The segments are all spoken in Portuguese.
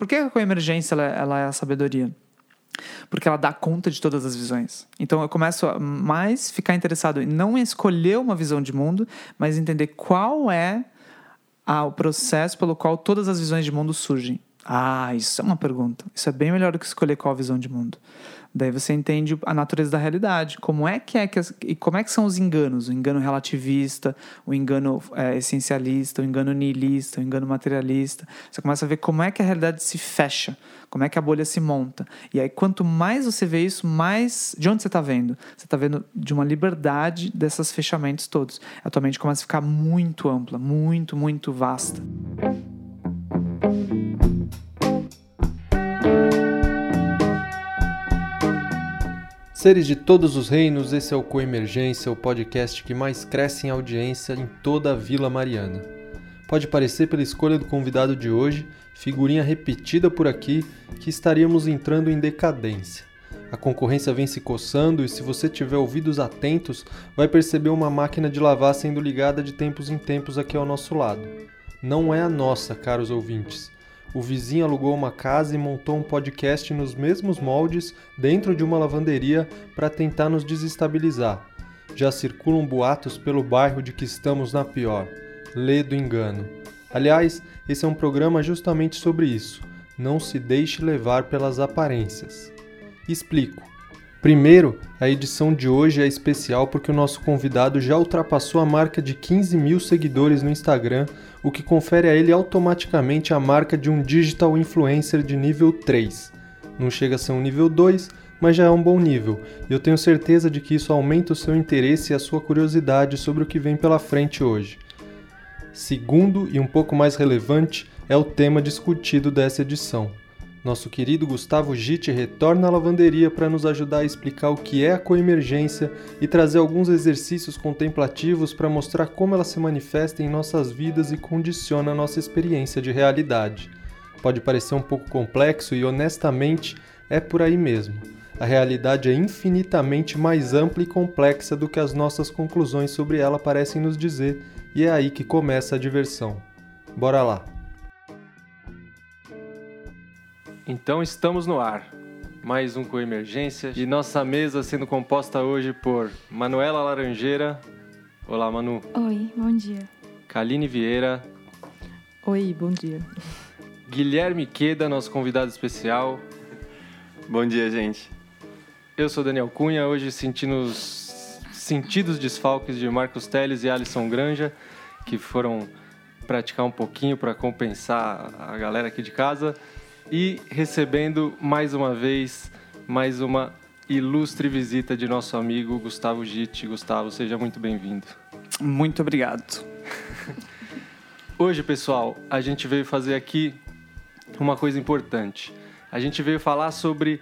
Por que a coemergência ela, ela é a sabedoria? Porque ela dá conta de todas as visões. Então eu começo a mais ficar interessado em não escolher uma visão de mundo, mas entender qual é a, o processo pelo qual todas as visões de mundo surgem. Ah, isso é uma pergunta. Isso é bem melhor do que escolher qual visão de mundo. Daí você entende a natureza da realidade. Como é que é que as, e como é que são os enganos? O engano relativista, o engano é, essencialista, o engano nihilista, o engano materialista. Você começa a ver como é que a realidade se fecha, como é que a bolha se monta. E aí quanto mais você vê isso, mais de onde você está vendo? Você está vendo de uma liberdade desses fechamentos todos. A tua mente começa a ficar muito ampla, muito, muito vasta. Seres de todos os reinos, esse é o Coemergência, o podcast que mais cresce em audiência em toda a Vila Mariana. Pode parecer pela escolha do convidado de hoje, figurinha repetida por aqui, que estaríamos entrando em decadência. A concorrência vem se coçando e se você tiver ouvidos atentos, vai perceber uma máquina de lavar sendo ligada de tempos em tempos aqui ao nosso lado. Não é a nossa, caros ouvintes o vizinho alugou uma casa e montou um podcast nos mesmos moldes dentro de uma lavanderia para tentar nos desestabilizar. Já circulam boatos pelo bairro de que estamos na pior. Lê do engano. Aliás, esse é um programa justamente sobre isso. Não se deixe levar pelas aparências. Explico. Primeiro, a edição de hoje é especial porque o nosso convidado já ultrapassou a marca de 15 mil seguidores no Instagram, o que confere a ele automaticamente a marca de um digital influencer de nível 3. Não chega a ser um nível 2, mas já é um bom nível, e eu tenho certeza de que isso aumenta o seu interesse e a sua curiosidade sobre o que vem pela frente hoje. Segundo e um pouco mais relevante é o tema discutido dessa edição nosso querido Gustavo Gitti retorna à lavanderia para nos ajudar a explicar o que é a coemergência e trazer alguns exercícios contemplativos para mostrar como ela se manifesta em nossas vidas e condiciona a nossa experiência de realidade. Pode parecer um pouco complexo e, honestamente, é por aí mesmo. A realidade é infinitamente mais ampla e complexa do que as nossas conclusões sobre ela parecem nos dizer, e é aí que começa a diversão. Bora lá! Então estamos no ar. Mais um Coemergência. E nossa mesa sendo composta hoje por Manuela Laranjeira. Olá, Manu. Oi, bom dia. Kaline Vieira. Oi, bom dia. Guilherme Queda, nosso convidado especial. Bom dia, gente. Eu sou Daniel Cunha, hoje sentindo os sentidos desfalques de Marcos Teles e Alisson Granja, que foram praticar um pouquinho para compensar a galera aqui de casa e recebendo mais uma vez mais uma ilustre visita de nosso amigo Gustavo Gitti. Gustavo, seja muito bem-vindo. Muito obrigado. Hoje, pessoal, a gente veio fazer aqui uma coisa importante. A gente veio falar sobre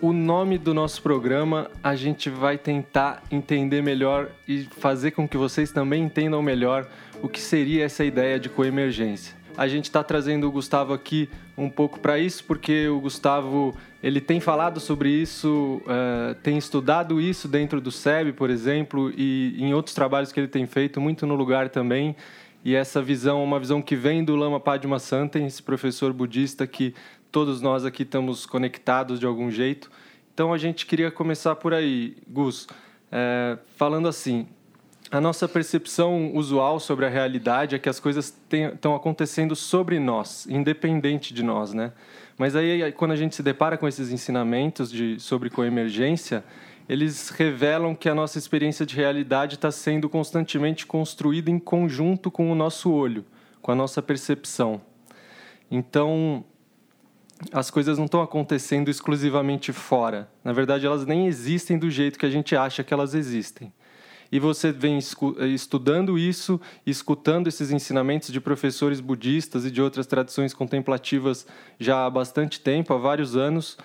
o nome do nosso programa. A gente vai tentar entender melhor e fazer com que vocês também entendam melhor o que seria essa ideia de coemergência. A gente está trazendo o Gustavo aqui um pouco para isso, porque o Gustavo ele tem falado sobre isso, uh, tem estudado isso dentro do SEB, por exemplo, e em outros trabalhos que ele tem feito, muito no lugar também. E essa visão, uma visão que vem do Lama Padma Santen, esse professor budista que todos nós aqui estamos conectados de algum jeito. Então a gente queria começar por aí, Gus, é, falando assim: a nossa percepção usual sobre a realidade é que as coisas estão acontecendo sobre nós, independente de nós, né? Mas aí, quando a gente se depara com esses ensinamentos de, sobre coemergência, eles revelam que a nossa experiência de realidade está sendo constantemente construída em conjunto com o nosso olho, com a nossa percepção. Então, as coisas não estão acontecendo exclusivamente fora. Na verdade, elas nem existem do jeito que a gente acha que elas existem e você vem estudando isso, escutando esses ensinamentos de professores budistas e de outras tradições contemplativas já há bastante tempo, há vários anos.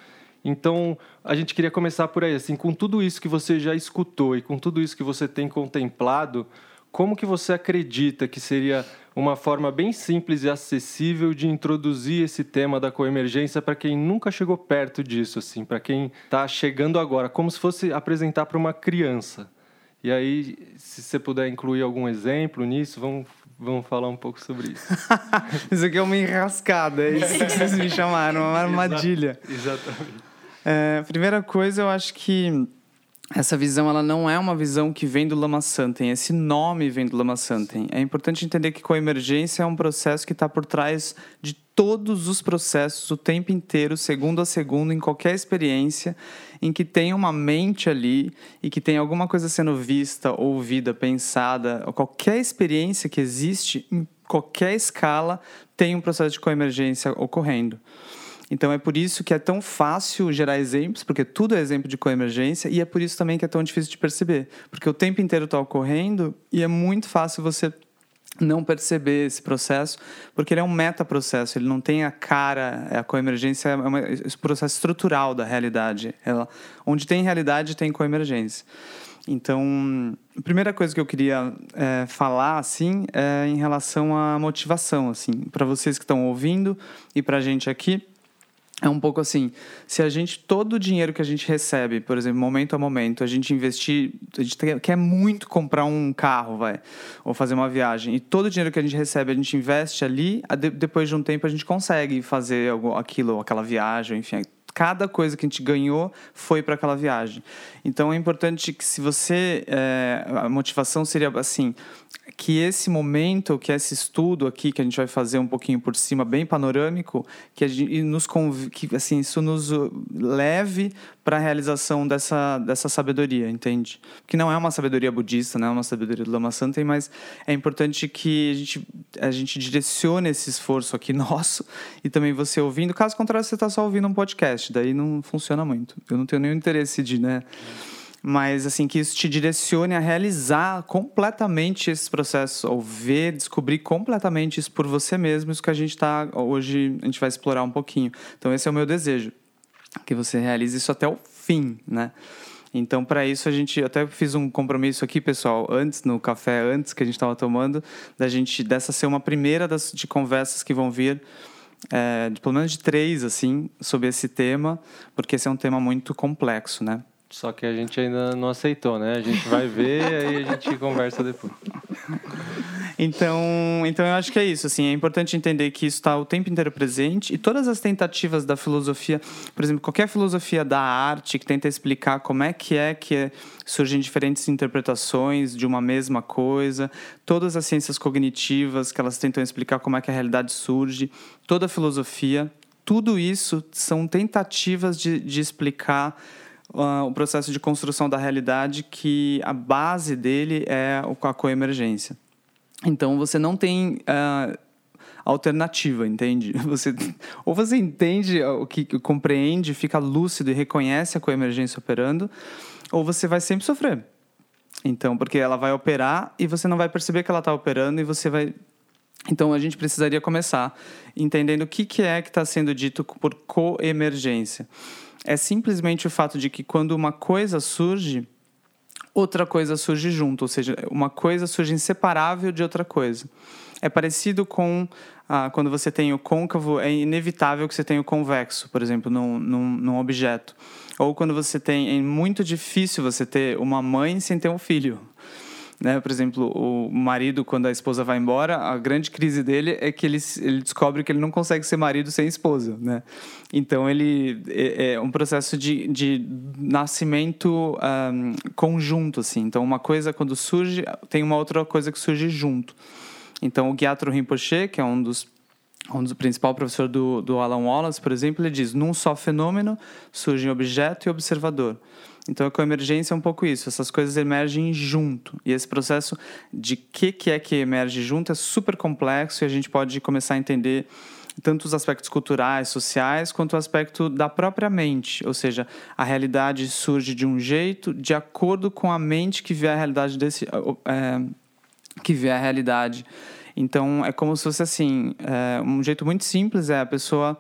Então, a gente queria começar por aí, assim, com tudo isso que você já escutou e com tudo isso que você tem contemplado, como que você acredita que seria uma forma bem simples e acessível de introduzir esse tema da coemergência para quem nunca chegou perto disso, assim, para quem está chegando agora, como se fosse apresentar para uma criança? E aí, se você puder incluir algum exemplo nisso, vamos vamos falar um pouco sobre isso. isso aqui é uma enrascada, é isso que vocês me chamaram, uma armadilha. Exatamente. É, primeira coisa, eu acho que essa visão ela não é uma visão que vem do Lama Santen, esse nome vem do Lama Santen. É importante entender que coemergência é um processo que está por trás de todos os processos o tempo inteiro, segundo a segundo, em qualquer experiência, em que tem uma mente ali e que tem alguma coisa sendo vista, ouvida, pensada, qualquer experiência que existe, em qualquer escala, tem um processo de coemergência ocorrendo. Então é por isso que é tão fácil gerar exemplos, porque tudo é exemplo de coemergência, e é por isso também que é tão difícil de perceber, porque o tempo inteiro está ocorrendo e é muito fácil você não perceber esse processo, porque ele é um metaprocesso, ele não tem a cara, a coemergência é um processo estrutural da realidade. Ela, onde tem realidade, tem coemergência. Então, a primeira coisa que eu queria é, falar, assim, é em relação à motivação, assim, para vocês que estão ouvindo e para a gente aqui, é um pouco assim, se a gente, todo o dinheiro que a gente recebe, por exemplo, momento a momento, a gente investir, a gente quer muito comprar um carro, vai, ou fazer uma viagem, e todo o dinheiro que a gente recebe, a gente investe ali, depois de um tempo a gente consegue fazer aquilo, aquela viagem, enfim, cada coisa que a gente ganhou foi para aquela viagem. Então é importante que se você é, a motivação seria assim, que esse momento, que esse estudo aqui que a gente vai fazer um pouquinho por cima, bem panorâmico, que, gente, nos que assim isso nos leve para a realização dessa, dessa sabedoria, entende? Que não é uma sabedoria budista, não é uma sabedoria do Lama Santen, mas é importante que a gente, a gente direcione esse esforço aqui nosso e também você ouvindo. Caso contrário, você está só ouvindo um podcast, daí não funciona muito. Eu não tenho nenhum interesse de, né? Mas assim que isso te direcione a realizar completamente esses processos, ou ver, descobrir completamente isso por você mesmo, isso que a gente está hoje a gente vai explorar um pouquinho. Então esse é o meu desejo, que você realize isso até o fim, né? Então, para isso, a gente até fiz um compromisso aqui, pessoal, antes, no café antes que a gente estava tomando, da gente, dessa ser uma primeira das, de conversas que vão vir, é, de, pelo menos de três, assim, sobre esse tema, porque esse é um tema muito complexo, né? Só que a gente ainda não aceitou, né? A gente vai ver aí a gente conversa depois. Então, então eu acho que é isso. Assim, é importante entender que isso está o tempo inteiro presente e todas as tentativas da filosofia, por exemplo, qualquer filosofia da arte que tenta explicar como é que é que surgem diferentes interpretações de uma mesma coisa, todas as ciências cognitivas que elas tentam explicar como é que a realidade surge, toda a filosofia, tudo isso são tentativas de, de explicar uh, o processo de construção da realidade que a base dele é a coemergência. Então você não tem uh, alternativa, entende? Você ou você entende o que compreende, fica lúcido e reconhece a coemergência operando, ou você vai sempre sofrer. Então, porque ela vai operar e você não vai perceber que ela está operando e você vai então a gente precisaria começar entendendo o que, que é que está sendo dito por coemergência é simplesmente o fato de que quando uma coisa surge, outra coisa surge junto, ou seja, uma coisa surge inseparável de outra coisa. É parecido com ah, quando você tem o côncavo, é inevitável que você tenha o convexo, por exemplo, num, num, num objeto. Ou quando você tem, é muito difícil você ter uma mãe sem ter um filho. Né? Por exemplo, o marido, quando a esposa vai embora, a grande crise dele é que ele, ele descobre que ele não consegue ser marido sem esposa. Né? Então, ele é, é um processo de, de nascimento um, conjunto. Assim. Então, uma coisa, quando surge, tem uma outra coisa que surge junto. Então, o Gyatro Rinpoche, que é um dos um dos principais professores do, do Alan Wallace, por exemplo, ele diz: num só fenômeno surgem objeto e observador. Então a coemergência é um pouco isso, essas coisas emergem junto. E esse processo de que que é que emerge junto é super complexo e a gente pode começar a entender tanto os aspectos culturais, sociais, quanto o aspecto da própria mente, ou seja, a realidade surge de um jeito de acordo com a mente que vê a realidade desse é, que vê a realidade. Então é como se fosse assim, é, um jeito muito simples é a pessoa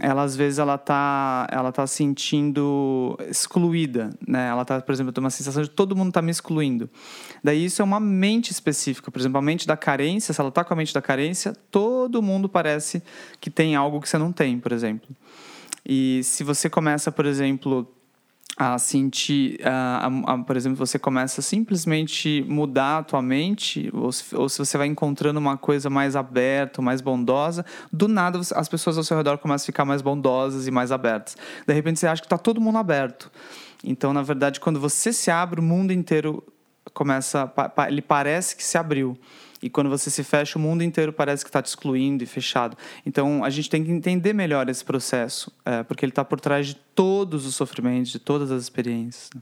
ela às vezes ela tá ela tá sentindo excluída, né? Ela tá, por exemplo, tem uma sensação de todo mundo tá me excluindo. Daí isso é uma mente específica, por exemplo, a mente da carência, se ela tá com a mente da carência, todo mundo parece que tem algo que você não tem, por exemplo. E se você começa, por exemplo, a sentir, a, a, a, por exemplo, você começa a simplesmente mudar a tua mente, ou se, ou se você vai encontrando uma coisa mais aberta, mais bondosa, do nada as pessoas ao seu redor começam a ficar mais bondosas e mais abertas. De repente você acha que está todo mundo aberto. Então, na verdade, quando você se abre, o mundo inteiro começa, ele parece que se abriu. E quando você se fecha, o mundo inteiro parece que está te excluindo e fechado. Então, a gente tem que entender melhor esse processo, é, porque ele está por trás de todos os sofrimentos, de todas as experiências. Né?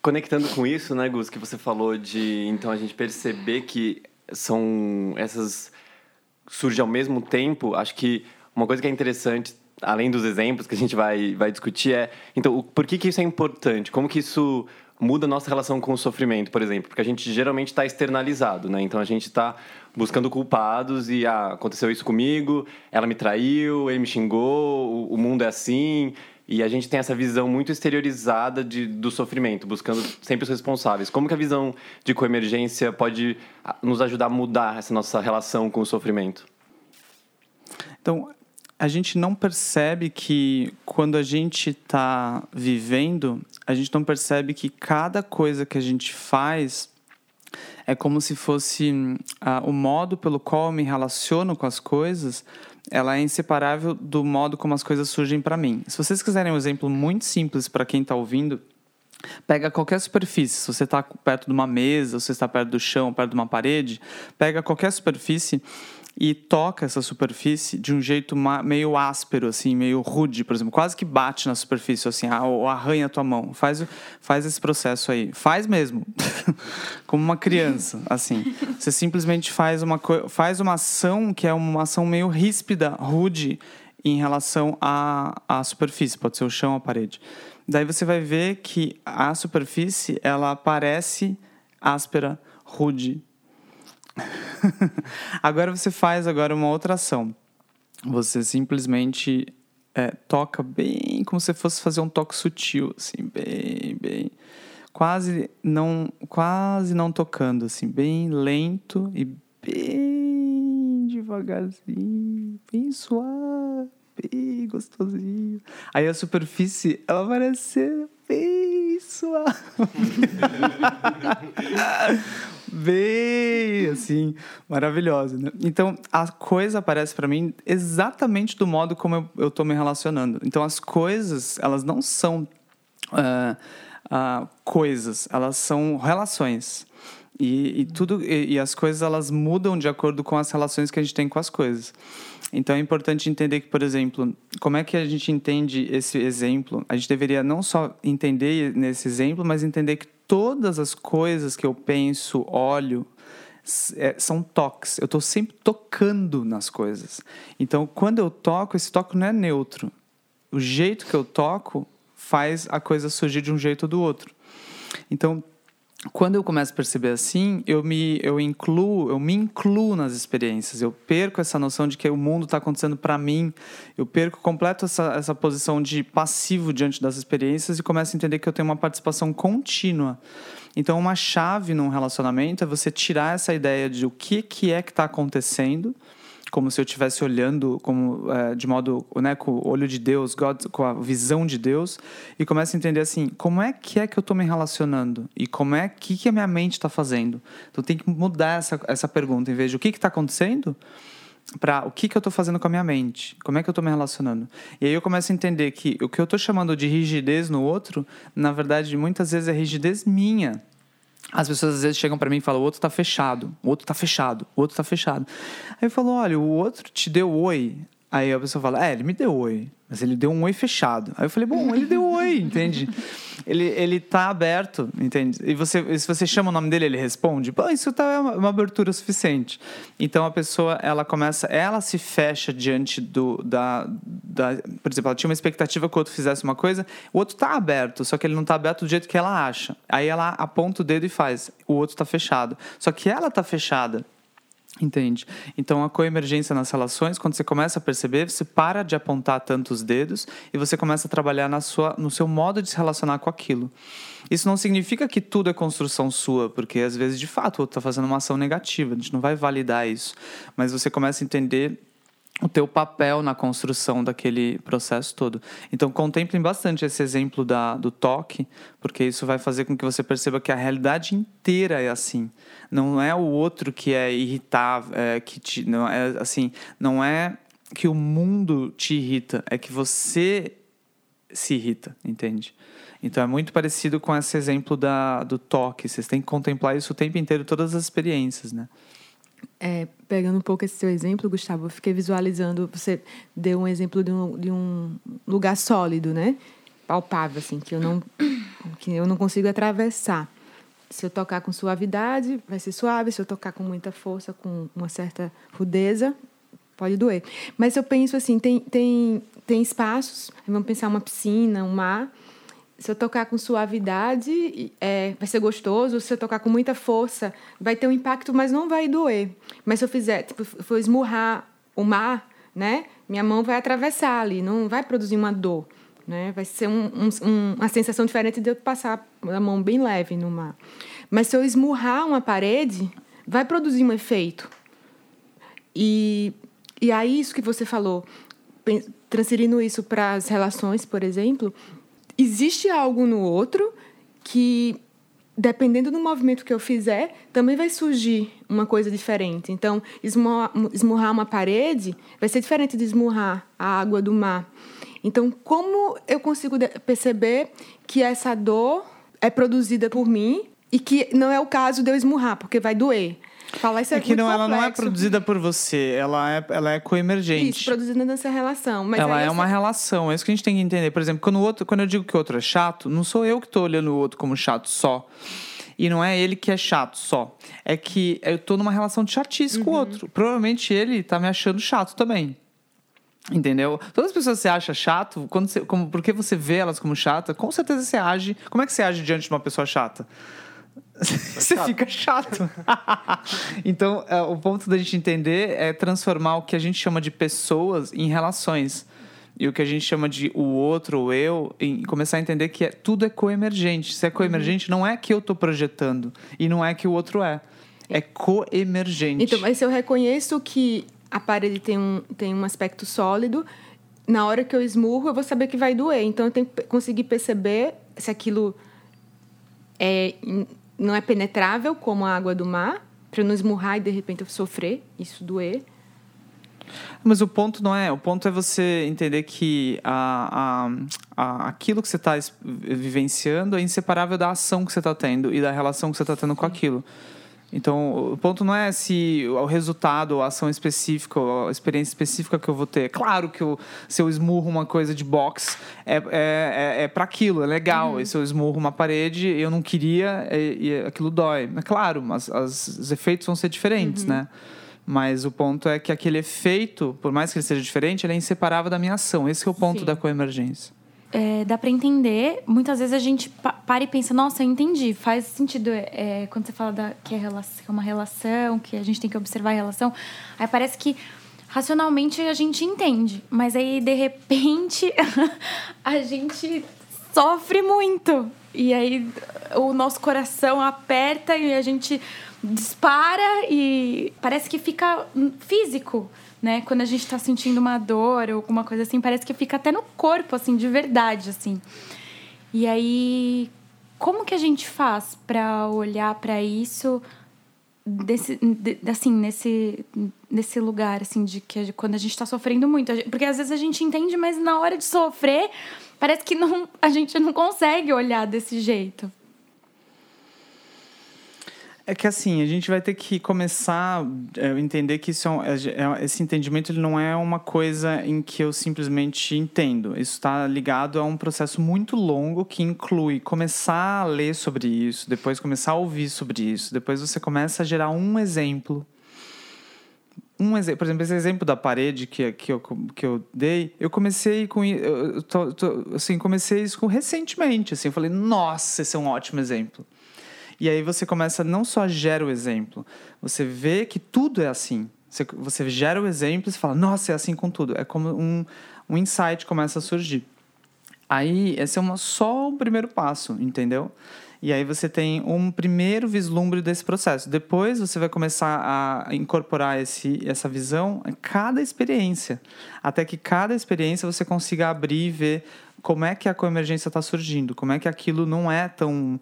Conectando com isso, né, Gus, que você falou de então a gente perceber que são essas surge ao mesmo tempo. Acho que uma coisa que é interessante, além dos exemplos que a gente vai vai discutir é então por que que isso é importante? Como que isso muda a nossa relação com o sofrimento, por exemplo, porque a gente geralmente está externalizado, né? Então a gente está buscando culpados e ah, aconteceu isso comigo, ela me traiu, ele me xingou, o, mundo é assim. E a gente tem essa visão muito exteriorizada de, do sofrimento, buscando sempre os responsáveis. Como que a visão de coemergência pode ah, nos ajudar a mudar essa nossa relação com o sofrimento? Então, a gente não percebe que quando a gente está vivendo, a gente não percebe que cada coisa que a gente faz é como se fosse uh, o modo pelo qual eu me relaciono com as coisas, ela é inseparável do modo como as coisas surgem para mim. Se vocês quiserem um exemplo muito simples para quem está ouvindo, Pega qualquer superfície, se você está perto de uma mesa, se você está perto do chão, perto de uma parede, pega qualquer superfície e toca essa superfície de um jeito meio áspero, assim, meio rude, por exemplo, quase que bate na superfície, assim, ou arranha a tua mão. Faz, faz esse processo aí. Faz mesmo. Como uma criança, assim. Você simplesmente faz uma, faz uma ação que é uma ação meio ríspida, rude, em relação à, à superfície, pode ser o chão a parede. Daí você vai ver que a superfície, ela parece áspera, rude, agora você faz agora uma outra ação. Você simplesmente é, toca bem como se fosse fazer um toque sutil, assim, bem, bem, quase não, quase não tocando, assim, bem lento e bem devagarzinho, bem suave, bem gostosinho. Aí a superfície, ela parece ser bem suave. bem assim, maravilhosa. Né? Então, a coisa aparece para mim exatamente do modo como eu, eu tô me relacionando. Então, as coisas, elas não são uh, uh, coisas, elas são relações. E, e tudo e, e, as coisas elas mudam de acordo com as relações que a gente tem com as coisas. Então é importante entender que, por exemplo, como é que a gente entende esse exemplo? A gente deveria não só entender nesse exemplo, mas entender que todas as coisas que eu penso, olho, é, são toques. Eu estou sempre tocando nas coisas. Então, quando eu toco, esse toque não é neutro. O jeito que eu toco faz a coisa surgir de um jeito ou do outro. Então, quando eu começo a perceber assim, eu me eu incluo, eu me incluo nas experiências. Eu perco essa noção de que o mundo está acontecendo para mim. Eu perco completo essa, essa posição de passivo diante das experiências e começo a entender que eu tenho uma participação contínua. Então, uma chave num relacionamento é você tirar essa ideia de o que, que é que está acontecendo como se eu estivesse olhando como é, de modo né, com o olho de Deus, God, com a visão de Deus e começa a entender assim como é que é que eu estou me relacionando e como é que que a minha mente está fazendo. Então tem que mudar essa essa pergunta em vez de o que está acontecendo para o que, que eu estou fazendo com a minha mente, como é que eu estou me relacionando. E aí eu começo a entender que o que eu estou chamando de rigidez no outro, na verdade, muitas vezes é rigidez minha. As pessoas às vezes chegam para mim e falam: o outro tá fechado, o outro tá fechado, o outro tá fechado. Aí eu falo: olha, o outro te deu oi. Aí a pessoa fala: é, ele me deu oi. Mas ele deu um oi fechado. Aí eu falei, bom, ele deu oi, entende? Ele, ele tá aberto, entende? E você, se você chama o nome dele, ele responde. Pô, isso tá é uma, uma abertura suficiente. Então a pessoa, ela começa, ela se fecha diante do, da, da. Por exemplo, ela tinha uma expectativa que o outro fizesse uma coisa, o outro tá aberto, só que ele não tá aberto do jeito que ela acha. Aí ela aponta o dedo e faz, o outro tá fechado. Só que ela tá fechada. Entende? Então, a coemergência nas relações, quando você começa a perceber, você para de apontar tantos dedos e você começa a trabalhar na sua, no seu modo de se relacionar com aquilo. Isso não significa que tudo é construção sua, porque às vezes, de fato, o outro está fazendo uma ação negativa, a gente não vai validar isso. Mas você começa a entender o teu papel na construção daquele processo todo. Então, contemplem bastante esse exemplo da, do toque, porque isso vai fazer com que você perceba que a realidade inteira é assim. Não é o outro que é irritável, é, que te, não é assim, não é que o mundo te irrita, é que você se irrita, entende? Então é muito parecido com esse exemplo da, do toque. Vocês têm que contemplar isso o tempo inteiro, todas as experiências, né? É, pegando um pouco esse seu exemplo, Gustavo, eu fiquei visualizando, você deu um exemplo de um, de um lugar sólido, né? Palpável, assim, que eu não, que eu não consigo atravessar. Se eu tocar com suavidade, vai ser suave. Se eu tocar com muita força, com uma certa rudeza, pode doer. Mas eu penso assim, tem, tem, tem espaços, vamos pensar uma piscina, um mar, se eu tocar com suavidade, é, vai ser gostoso. Se eu tocar com muita força, vai ter um impacto, mas não vai doer. Mas se eu fizer, tipo, for esmurrar o mar, né? Minha mão vai atravessar ali, não vai produzir uma dor, né? Vai ser um, um, uma sensação diferente de eu passar a mão bem leve no mar. Mas se eu esmurrar uma parede, vai produzir um efeito. E, e aí, isso que você falou, transferindo isso para as relações, por exemplo, existe algo no outro que, dependendo do movimento que eu fizer, também vai surgir uma coisa diferente. Então, esmurrar uma parede vai ser diferente de esmurrar a água do mar. Então, como eu consigo perceber que essa dor é produzida por mim e que não é o caso de eu esmurrar, porque vai doer. Falar isso é, é que não, ela não é produzida por você, ela é, ela é coemergente. Isso, produzida nessa relação. Mas ela é uma relação, é isso que a gente tem que entender. Por exemplo, quando, o outro, quando eu digo que o outro é chato, não sou eu que estou olhando o outro como chato só. E não é ele que é chato só. É que eu estou numa relação de chatice uhum. com o uhum. outro. Provavelmente ele está me achando chato também. Entendeu? Todas as pessoas que você acha chato, quando você, como, porque você vê elas como chata, com certeza você age. Como é que você age diante de uma pessoa chata? você fica chato. então, é, o ponto da gente entender é transformar o que a gente chama de pessoas em relações. E o que a gente chama de o outro, o eu, e começar a entender que é, tudo é coemergente. Se é coemergente, uhum. não é que eu estou projetando e não é que o outro é. É coemergente. Então, mas se eu reconheço que a parede tem um, tem um aspecto sólido, na hora que eu esmurro, eu vou saber que vai doer. Então, eu tenho que conseguir perceber se aquilo é não é penetrável como a água do mar, para não esmurrar e de repente eu sofrer, isso doer. Mas o ponto não é. O ponto é você entender que a, a, a aquilo que você está vivenciando é inseparável da ação que você está tendo e da relação que você está tendo com aquilo. Então, o ponto não é se o resultado, a ação específica, a experiência específica que eu vou ter. Claro que eu, se eu esmurro uma coisa de box, é, é, é, é para aquilo, é legal. Uhum. E se eu esmurro uma parede, eu não queria e, e aquilo dói. É claro, mas as, os efeitos vão ser diferentes, uhum. né? Mas o ponto é que aquele efeito, por mais que ele seja diferente, ele é inseparável da minha ação. Esse é o ponto Sim. da coemergência é, dá para entender. Muitas vezes a gente para e pensa, nossa, eu entendi, faz sentido. É, quando você fala da, que, é relação, é uma relação, que a gente tem que observar a relação, aí parece que racionalmente a gente entende, mas aí de repente a gente sofre muito. E aí o nosso coração aperta e a gente dispara e parece que fica físico né? Quando a gente está sentindo uma dor ou alguma coisa assim, parece que fica até no corpo, assim, de verdade, assim. E aí, como que a gente faz para olhar para isso desse, de, assim, nesse, nesse lugar, assim, de que quando a gente está sofrendo muito? Porque às vezes a gente entende, mas na hora de sofrer, parece que não, a gente não consegue olhar desse jeito. É que assim, a gente vai ter que começar a é, entender que isso é, é, é, esse entendimento ele não é uma coisa em que eu simplesmente entendo. Isso está ligado a um processo muito longo que inclui começar a ler sobre isso, depois começar a ouvir sobre isso, depois você começa a gerar um exemplo. Um exemplo, por exemplo, esse exemplo da parede que, que, eu, que eu dei, eu comecei com eu tô, tô, assim, comecei isso recentemente, assim, eu falei, nossa, esse é um ótimo exemplo. E aí você começa não só gera o exemplo, você vê que tudo é assim. Você, você gera o exemplo e fala, nossa, é assim com tudo. É como um, um insight começa a surgir. Aí, esse é uma, só o primeiro passo, entendeu? E aí você tem um primeiro vislumbre desse processo. Depois você vai começar a incorporar esse, essa visão em cada experiência, até que cada experiência você consiga abrir e ver como é que a coemergência está surgindo, como é que aquilo não é tão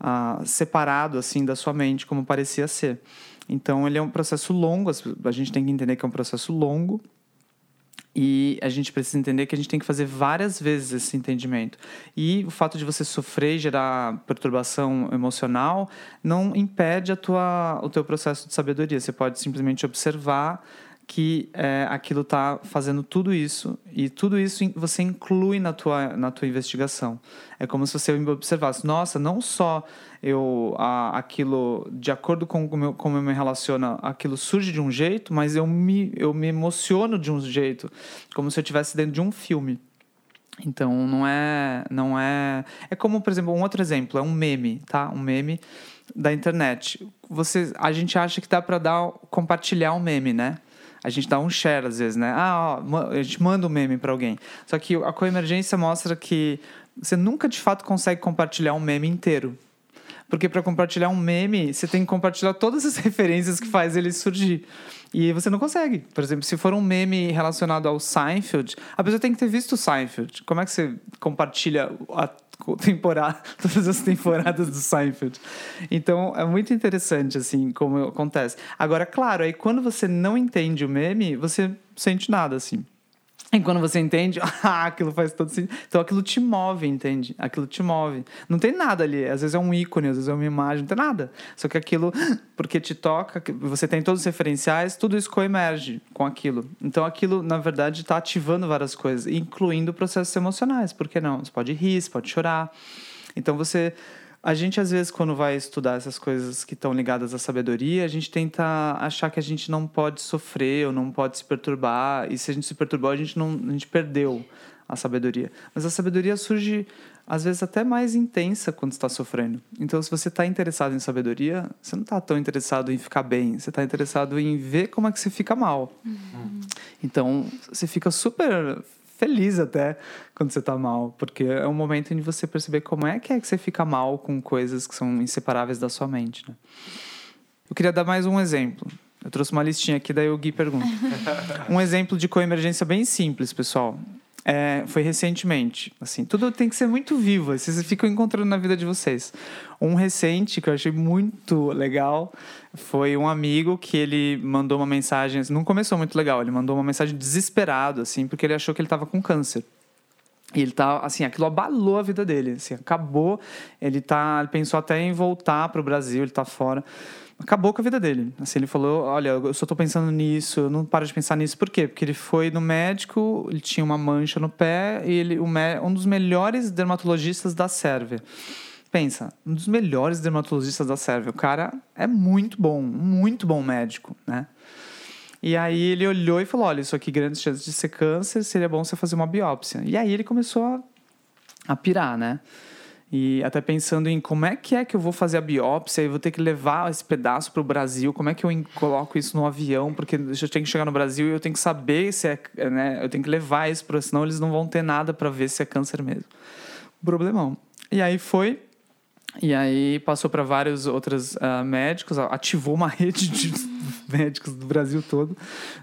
ah, separado assim da sua mente como parecia ser. Então ele é um processo longo, a gente tem que entender que é um processo longo e a gente precisa entender que a gente tem que fazer várias vezes esse entendimento. E o fato de você sofrer gerar perturbação emocional não impede a tua, o teu processo de sabedoria. Você pode simplesmente observar que é, aquilo está fazendo tudo isso e tudo isso você inclui na tua, na tua investigação. É como se você observasse, nossa, não só eu a, aquilo, de acordo com como eu, como eu me relaciono, aquilo surge de um jeito, mas eu me, eu me emociono de um jeito, como se eu estivesse dentro de um filme. Então não é, não é, é como por exemplo um outro exemplo é um meme, tá? Um meme da internet. Você, a gente acha que dá para dar compartilhar um meme, né? A gente dá um share às vezes, né? Ah, ó, a gente manda um meme para alguém. Só que a coemergência mostra que você nunca de fato consegue compartilhar um meme inteiro. Porque para compartilhar um meme, você tem que compartilhar todas as referências que faz ele surgir. E você não consegue. Por exemplo, se for um meme relacionado ao Seinfeld, a pessoa tem que ter visto o Seinfeld. Como é que você compartilha a temporada, todas as temporadas do Seinfeld. Então é muito interessante assim como acontece. Agora, claro, aí quando você não entende o meme, você sente nada assim. E quando você entende, ah, aquilo faz todo sentido. Então aquilo te move, entende? Aquilo te move. Não tem nada ali. Às vezes é um ícone, às vezes é uma imagem, não tem nada. Só que aquilo, porque te toca, você tem todos os referenciais, tudo isso coemerge com aquilo. Então aquilo, na verdade, está ativando várias coisas, incluindo processos emocionais. Por que não? Você pode rir, você pode chorar. Então você a gente, às vezes, quando vai estudar essas coisas que estão ligadas à sabedoria, a gente tenta achar que a gente não pode sofrer ou não pode se perturbar. E se a gente se perturbou, a gente, não, a gente perdeu a sabedoria. Mas a sabedoria surge, às vezes, até mais intensa quando está sofrendo. Então, se você está interessado em sabedoria, você não está tão interessado em ficar bem. Você está interessado em ver como é que você fica mal. Uhum. Então, você fica super feliz até quando você tá mal, porque é um momento em você perceber como é que é que você fica mal com coisas que são inseparáveis da sua mente, né? Eu queria dar mais um exemplo. Eu trouxe uma listinha aqui, daí o Gui pergunta. um exemplo de coemergência bem simples, pessoal. É, foi recentemente. Assim, tudo tem que ser muito vivo. Vocês ficam encontrando na vida de vocês. Um recente que eu achei muito legal foi um amigo que ele mandou uma mensagem. Não começou muito legal. Ele mandou uma mensagem desesperado, assim, porque ele achou que ele estava com câncer. E ele tá, assim, aquilo abalou a vida dele, assim, acabou. Ele tá, ele pensou até em voltar para o Brasil, ele tá fora acabou com a vida dele. Assim, ele falou: Olha, eu só estou pensando nisso, eu não paro de pensar nisso. Por quê? Porque ele foi no médico, ele tinha uma mancha no pé, e ele, um dos melhores dermatologistas da Sérvia. Pensa, um dos melhores dermatologistas da Sérvia. O cara é muito bom, muito bom médico, né? E aí ele olhou e falou: Olha, isso aqui, grandes chances de ser câncer, seria bom você fazer uma biópsia. E aí ele começou a, a pirar, né? E até pensando em como é que é que eu vou fazer a biópsia e vou ter que levar esse pedaço para o Brasil, como é que eu coloco isso no avião, porque eu tenho que chegar no Brasil e eu tenho que saber se é, né, eu tenho que levar isso, senão eles não vão ter nada para ver se é câncer mesmo. Problemão. E aí foi, e aí passou para vários outros uh, médicos, ativou uma rede de médicos do Brasil todo,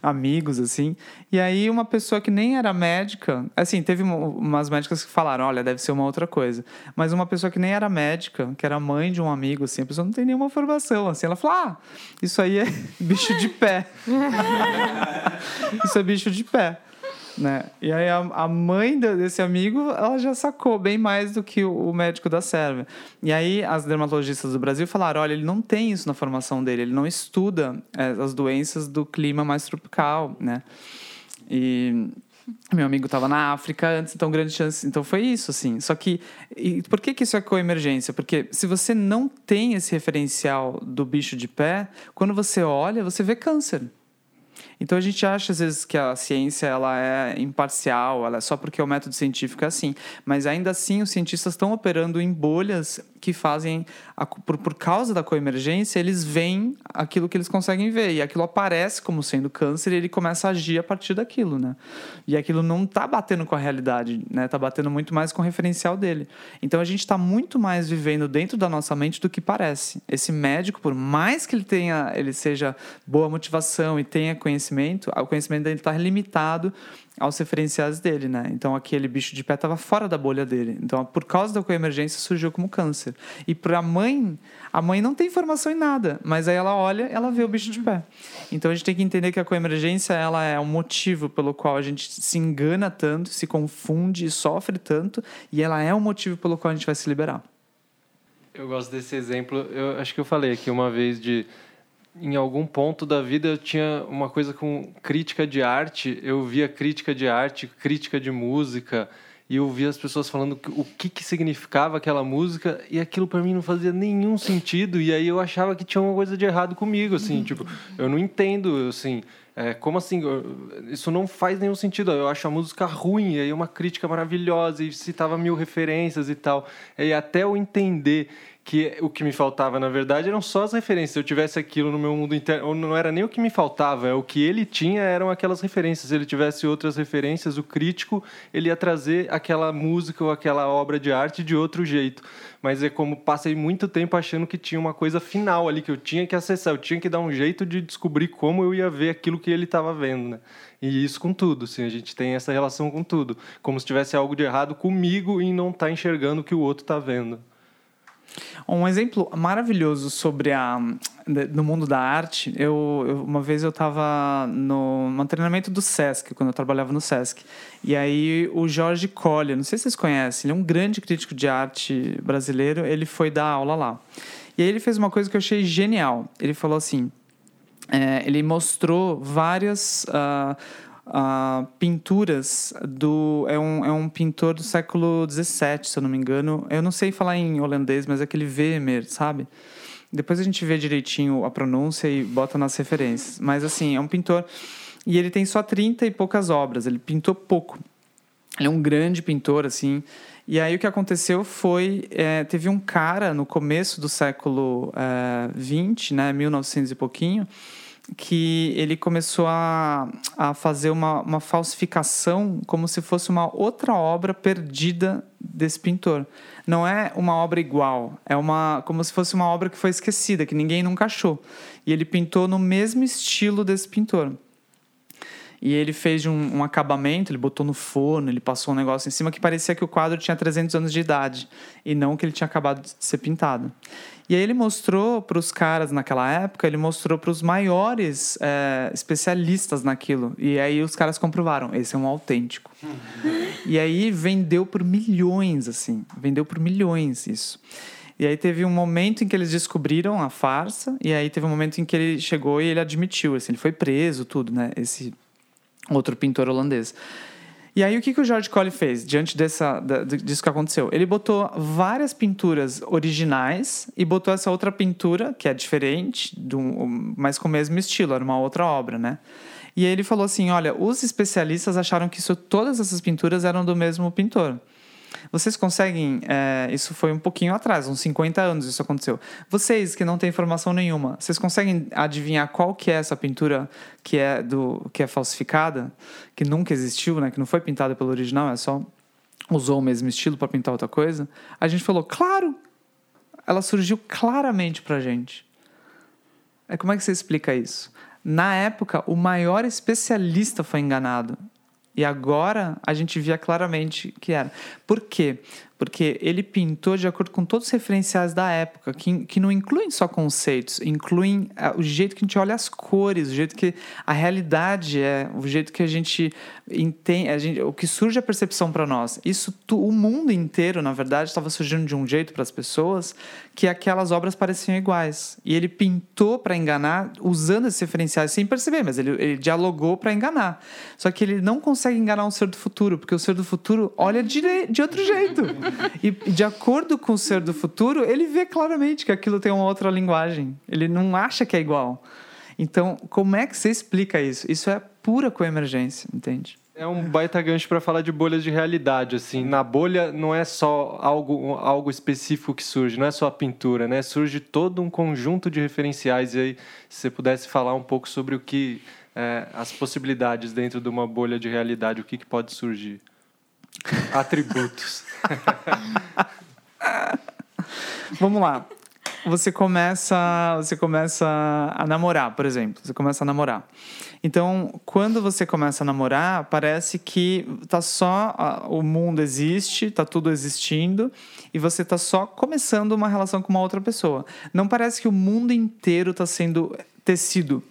amigos, assim. E aí uma pessoa que nem era médica, assim, teve umas médicas que falaram, olha, deve ser uma outra coisa. Mas uma pessoa que nem era médica, que era mãe de um amigo, assim, a pessoa não tem nenhuma formação, assim. Ela falou, ah, isso aí é bicho de pé. isso é bicho de pé. Né? E aí a, a mãe desse amigo, ela já sacou bem mais do que o, o, médico da Sérvia. E aí as dermatologistas do Brasil falaram, olha, ele não tem isso na formação dele, ele não estuda é, as doenças do clima mais tropical, né? E meu amigo estava na África antes, então grande chance. Então foi isso, assim. Só que. E por que, que isso é coemergência? Porque se você não tem esse referencial do bicho de pé, quando você olha, você vê câncer. Então a gente acha às vezes que a ciência ela é imparcial, ela é só porque o método científico é assim, mas ainda assim os cientistas estão operando em bolhas que fazem a, por, por causa da coemergência, eles veem aquilo que eles conseguem ver e aquilo aparece como sendo câncer e ele começa a agir a partir daquilo, né? E aquilo não está batendo com a realidade, né? Está batendo muito mais com o referencial dele. Então a gente está muito mais vivendo dentro da nossa mente do que parece. Esse médico, por mais que ele tenha, ele seja boa motivação e tenha conhecimento, o conhecimento dele está limitado aos referenciais dele, né? Então aquele bicho de pé estava fora da bolha dele. Então por causa da coemergência surgiu como câncer. E para a mãe, a mãe não tem informação em nada, mas aí ela olha, ela vê o bicho de pé. Então a gente tem que entender que a coemergência ela é um motivo pelo qual a gente se engana tanto, se confunde e sofre tanto, e ela é um motivo pelo qual a gente vai se liberar. Eu gosto desse exemplo. Eu acho que eu falei aqui uma vez de em algum ponto da vida eu tinha uma coisa com crítica de arte. Eu via crítica de arte, crítica de música, e eu via as pessoas falando o que, que significava aquela música, e aquilo para mim não fazia nenhum sentido. E aí eu achava que tinha uma coisa de errado comigo, assim, tipo, eu não entendo, assim. É, como assim? Isso não faz nenhum sentido. Eu acho a música ruim, e aí uma crítica maravilhosa, e citava mil referências e tal. E até eu entender que o que me faltava, na verdade, eram só as referências. Se eu tivesse aquilo no meu mundo interno, não era nem o que me faltava, é o que ele tinha eram aquelas referências. Se ele tivesse outras referências, o crítico, ele ia trazer aquela música ou aquela obra de arte de outro jeito. Mas é como passei muito tempo achando que tinha uma coisa final ali que eu tinha que acessar, eu tinha que dar um jeito de descobrir como eu ia ver aquilo que ele estava vendo, né? E isso com tudo, assim, a gente tem essa relação com tudo, como se tivesse algo de errado comigo e não tá enxergando o que o outro está vendo. Um exemplo maravilhoso sobre a no mundo da arte, eu, eu uma vez eu estava no, no treinamento do Sesc, quando eu trabalhava no Sesc. E aí o Jorge Collier, não sei se vocês conhecem, ele é um grande crítico de arte brasileiro, ele foi dar aula lá. E aí ele fez uma coisa que eu achei genial. Ele falou assim, é, ele mostrou várias uh, uh, pinturas do. É um, é um pintor do século XVII, se eu não me engano. Eu não sei falar em holandês, mas é aquele Vermeer, sabe? Depois a gente vê direitinho a pronúncia e bota nas referências. Mas assim, é um pintor. E ele tem só 30 e poucas obras, ele pintou pouco. Ele é um grande pintor, assim. E aí o que aconteceu foi. É, teve um cara no começo do século é, né, 1900 e pouquinho que ele começou a, a fazer uma, uma falsificação como se fosse uma outra obra perdida desse pintor. Não é uma obra igual, é uma como se fosse uma obra que foi esquecida, que ninguém nunca achou. E ele pintou no mesmo estilo desse pintor. E ele fez um, um, acabamento, ele botou no forno, ele passou um negócio em cima que parecia que o quadro tinha 300 anos de idade e não que ele tinha acabado de ser pintado. E aí ele mostrou para os caras naquela época, ele mostrou para os maiores é, especialistas naquilo. E aí os caras comprovaram, esse é um autêntico. e aí vendeu por milhões, assim, vendeu por milhões isso. E aí teve um momento em que eles descobriram a farsa, e aí teve um momento em que ele chegou e ele admitiu, assim, ele foi preso, tudo, né? Esse outro pintor holandês. E aí, o que, que o George Colley fez diante dessa, disso que aconteceu? Ele botou várias pinturas originais e botou essa outra pintura, que é diferente, do, mas com o mesmo estilo, era uma outra obra, né? E aí ele falou assim: olha, os especialistas acharam que isso, todas essas pinturas eram do mesmo pintor. Vocês conseguem. É, isso foi um pouquinho atrás, uns 50 anos isso aconteceu. Vocês que não têm informação nenhuma, vocês conseguem adivinhar qual que é essa pintura que é, do, que é falsificada, que nunca existiu, né? que não foi pintada pelo original, é só usou o mesmo estilo para pintar outra coisa? A gente falou, claro! Ela surgiu claramente pra gente. É, como é que você explica isso? Na época, o maior especialista foi enganado. E agora a gente via claramente que era. Por quê? Porque ele pintou de acordo com todos os referenciais da época, que, que não incluem só conceitos, incluem uh, o jeito que a gente olha as cores, o jeito que a realidade é, o jeito que a gente entende, a gente, o que surge a percepção para nós. Isso, tu, o mundo inteiro, na verdade, estava surgindo de um jeito para as pessoas que aquelas obras pareciam iguais. E ele pintou para enganar, usando esses referenciais sem perceber, mas ele, ele dialogou para enganar. Só que ele não consegue enganar um ser do futuro, porque o ser do futuro olha de, de outro jeito. E de acordo com o ser do futuro, ele vê claramente que aquilo tem uma outra linguagem. Ele não acha que é igual. Então, como é que você explica isso? Isso é pura coemergência, entende? É um baita gancho para falar de bolhas de realidade, assim. Na bolha não é só algo, algo específico que surge, não é só a pintura, né? Surge todo um conjunto de referenciais. E aí, se você pudesse falar um pouco sobre o que... É, as possibilidades dentro de uma bolha de realidade, o que, que pode surgir? Atributos. Vamos lá. Você começa, você começa a namorar, por exemplo. Você começa a namorar. Então, quando você começa a namorar, parece que tá só o mundo existe, tá tudo existindo e você tá só começando uma relação com uma outra pessoa. Não parece que o mundo inteiro tá sendo tecido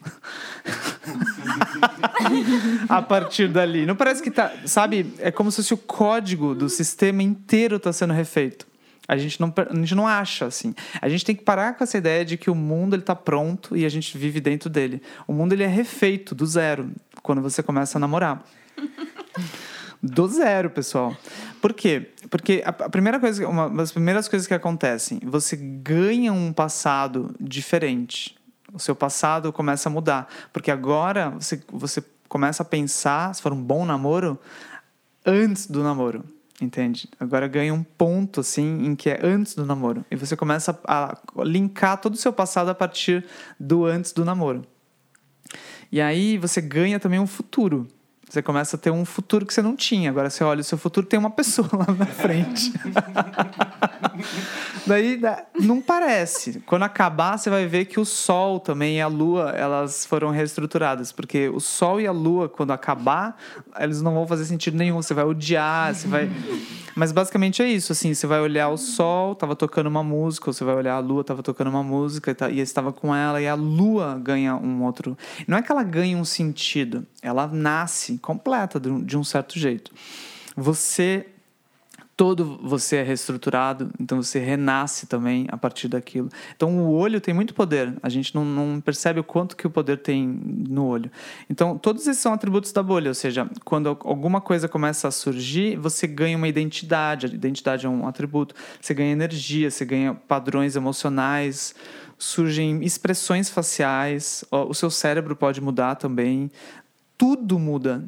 a partir dali. Não parece que tá, sabe? É como se o código do sistema inteiro tá sendo refeito. A gente, não, a gente não acha assim. A gente tem que parar com essa ideia de que o mundo ele está pronto e a gente vive dentro dele. O mundo ele é refeito do zero quando você começa a namorar. do zero, pessoal. Por quê? Porque a, primeira coisa, uma das primeiras coisas que acontecem, você ganha um passado diferente. O seu passado começa a mudar, porque agora você, você começa a pensar, se for um bom namoro, antes do namoro entende? Agora ganha um ponto, assim, em que é antes do namoro. E você começa a linkar todo o seu passado a partir do antes do namoro. E aí você ganha também um futuro. Você começa a ter um futuro que você não tinha. Agora você olha o seu futuro, tem uma pessoa lá na frente. Daí não parece. Quando acabar, você vai ver que o Sol também e a Lua elas foram reestruturadas. Porque o Sol e a Lua, quando acabar, eles não vão fazer sentido nenhum. Você vai odiar, você vai. Mas basicamente é isso, assim, você vai olhar o sol, tava tocando uma música, ou você vai olhar a lua, tava tocando uma música, e, tá, estava com ela, e a lua ganha um outro. Não é que ela ganha um sentido, ela nasce completa de um certo jeito. Você todo você é reestruturado, então você renasce também a partir daquilo. Então o olho tem muito poder, a gente não, não, percebe o quanto que o poder tem no olho. Então todos esses são atributos da bolha, ou seja, quando alguma coisa começa a surgir, você ganha uma identidade, a identidade é um atributo, você ganha energia, você ganha padrões emocionais, surgem expressões faciais, o seu cérebro pode mudar também, tudo muda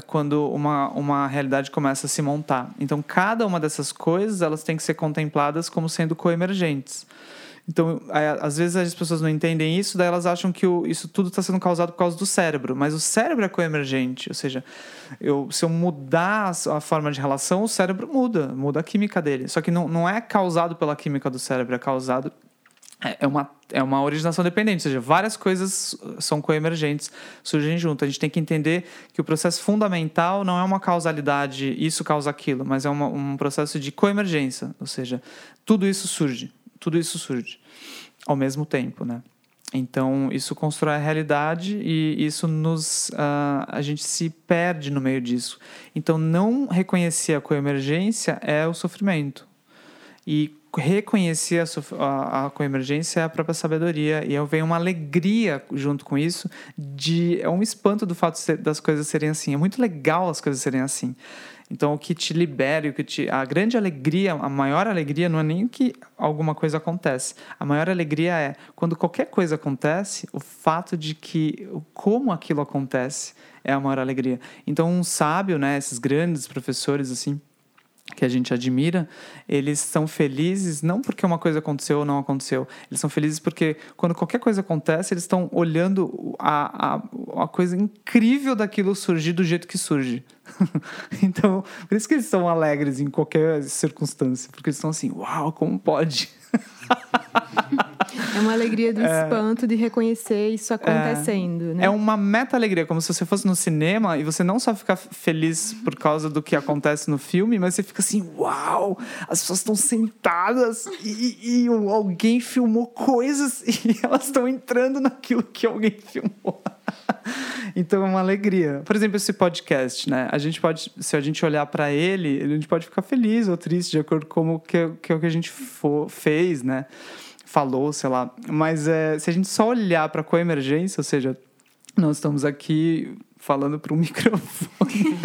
quando uma, uma realidade começa a se montar. Então, cada uma dessas coisas elas têm que ser contempladas como sendo coemergentes. Então, às vezes as pessoas não entendem isso, daí elas acham que o, isso tudo está sendo causado por causa do cérebro. Mas o cérebro é coemergente, ou seja, eu, se eu mudar a forma de relação, o cérebro muda, muda a química dele. Só que não, não é causado pela química do cérebro, é causado é, uma, é uma originação dependente, ou seja, várias coisas são coemergentes, surgem junto. A gente tem que entender que o processo fundamental não é uma causalidade, isso causa aquilo, mas é uma, um processo de coemergência, ou seja, tudo isso surge, tudo isso surge ao mesmo tempo, né? Então, isso constrói a realidade e isso nos. Uh, a gente se perde no meio disso. Então, não reconhecer a coemergência é o sofrimento. E reconhecer a, a, a coemergência é a própria sabedoria. E eu venho uma alegria junto com isso de é um espanto do fato ser, das coisas serem assim. É muito legal as coisas serem assim. Então o que te libera o que te a grande alegria a maior alegria não é nem que alguma coisa acontece. A maior alegria é quando qualquer coisa acontece o fato de que como aquilo acontece é a maior alegria. Então um sábio né esses grandes professores assim que a gente admira, eles são felizes não porque uma coisa aconteceu ou não aconteceu. Eles são felizes porque quando qualquer coisa acontece, eles estão olhando a, a, a coisa incrível daquilo surgir do jeito que surge. então, por isso que eles são alegres em qualquer circunstância, porque eles estão assim, uau, como pode? É uma alegria do é, espanto de reconhecer isso acontecendo, é, né? É uma meta-alegria, como se você fosse no cinema e você não só fica feliz por causa do que acontece no filme, mas você fica assim, uau, as pessoas estão sentadas e, e alguém filmou coisas e elas estão entrando naquilo que alguém filmou. Então é uma alegria. Por exemplo, esse podcast, né? A gente pode, se a gente olhar para ele, a gente pode ficar feliz ou triste de acordo com o que, que, é o que a gente for, fez, né? Falou, sei lá. Mas é, se a gente só olhar para coemergência, ou seja, nós estamos aqui falando para um microfone.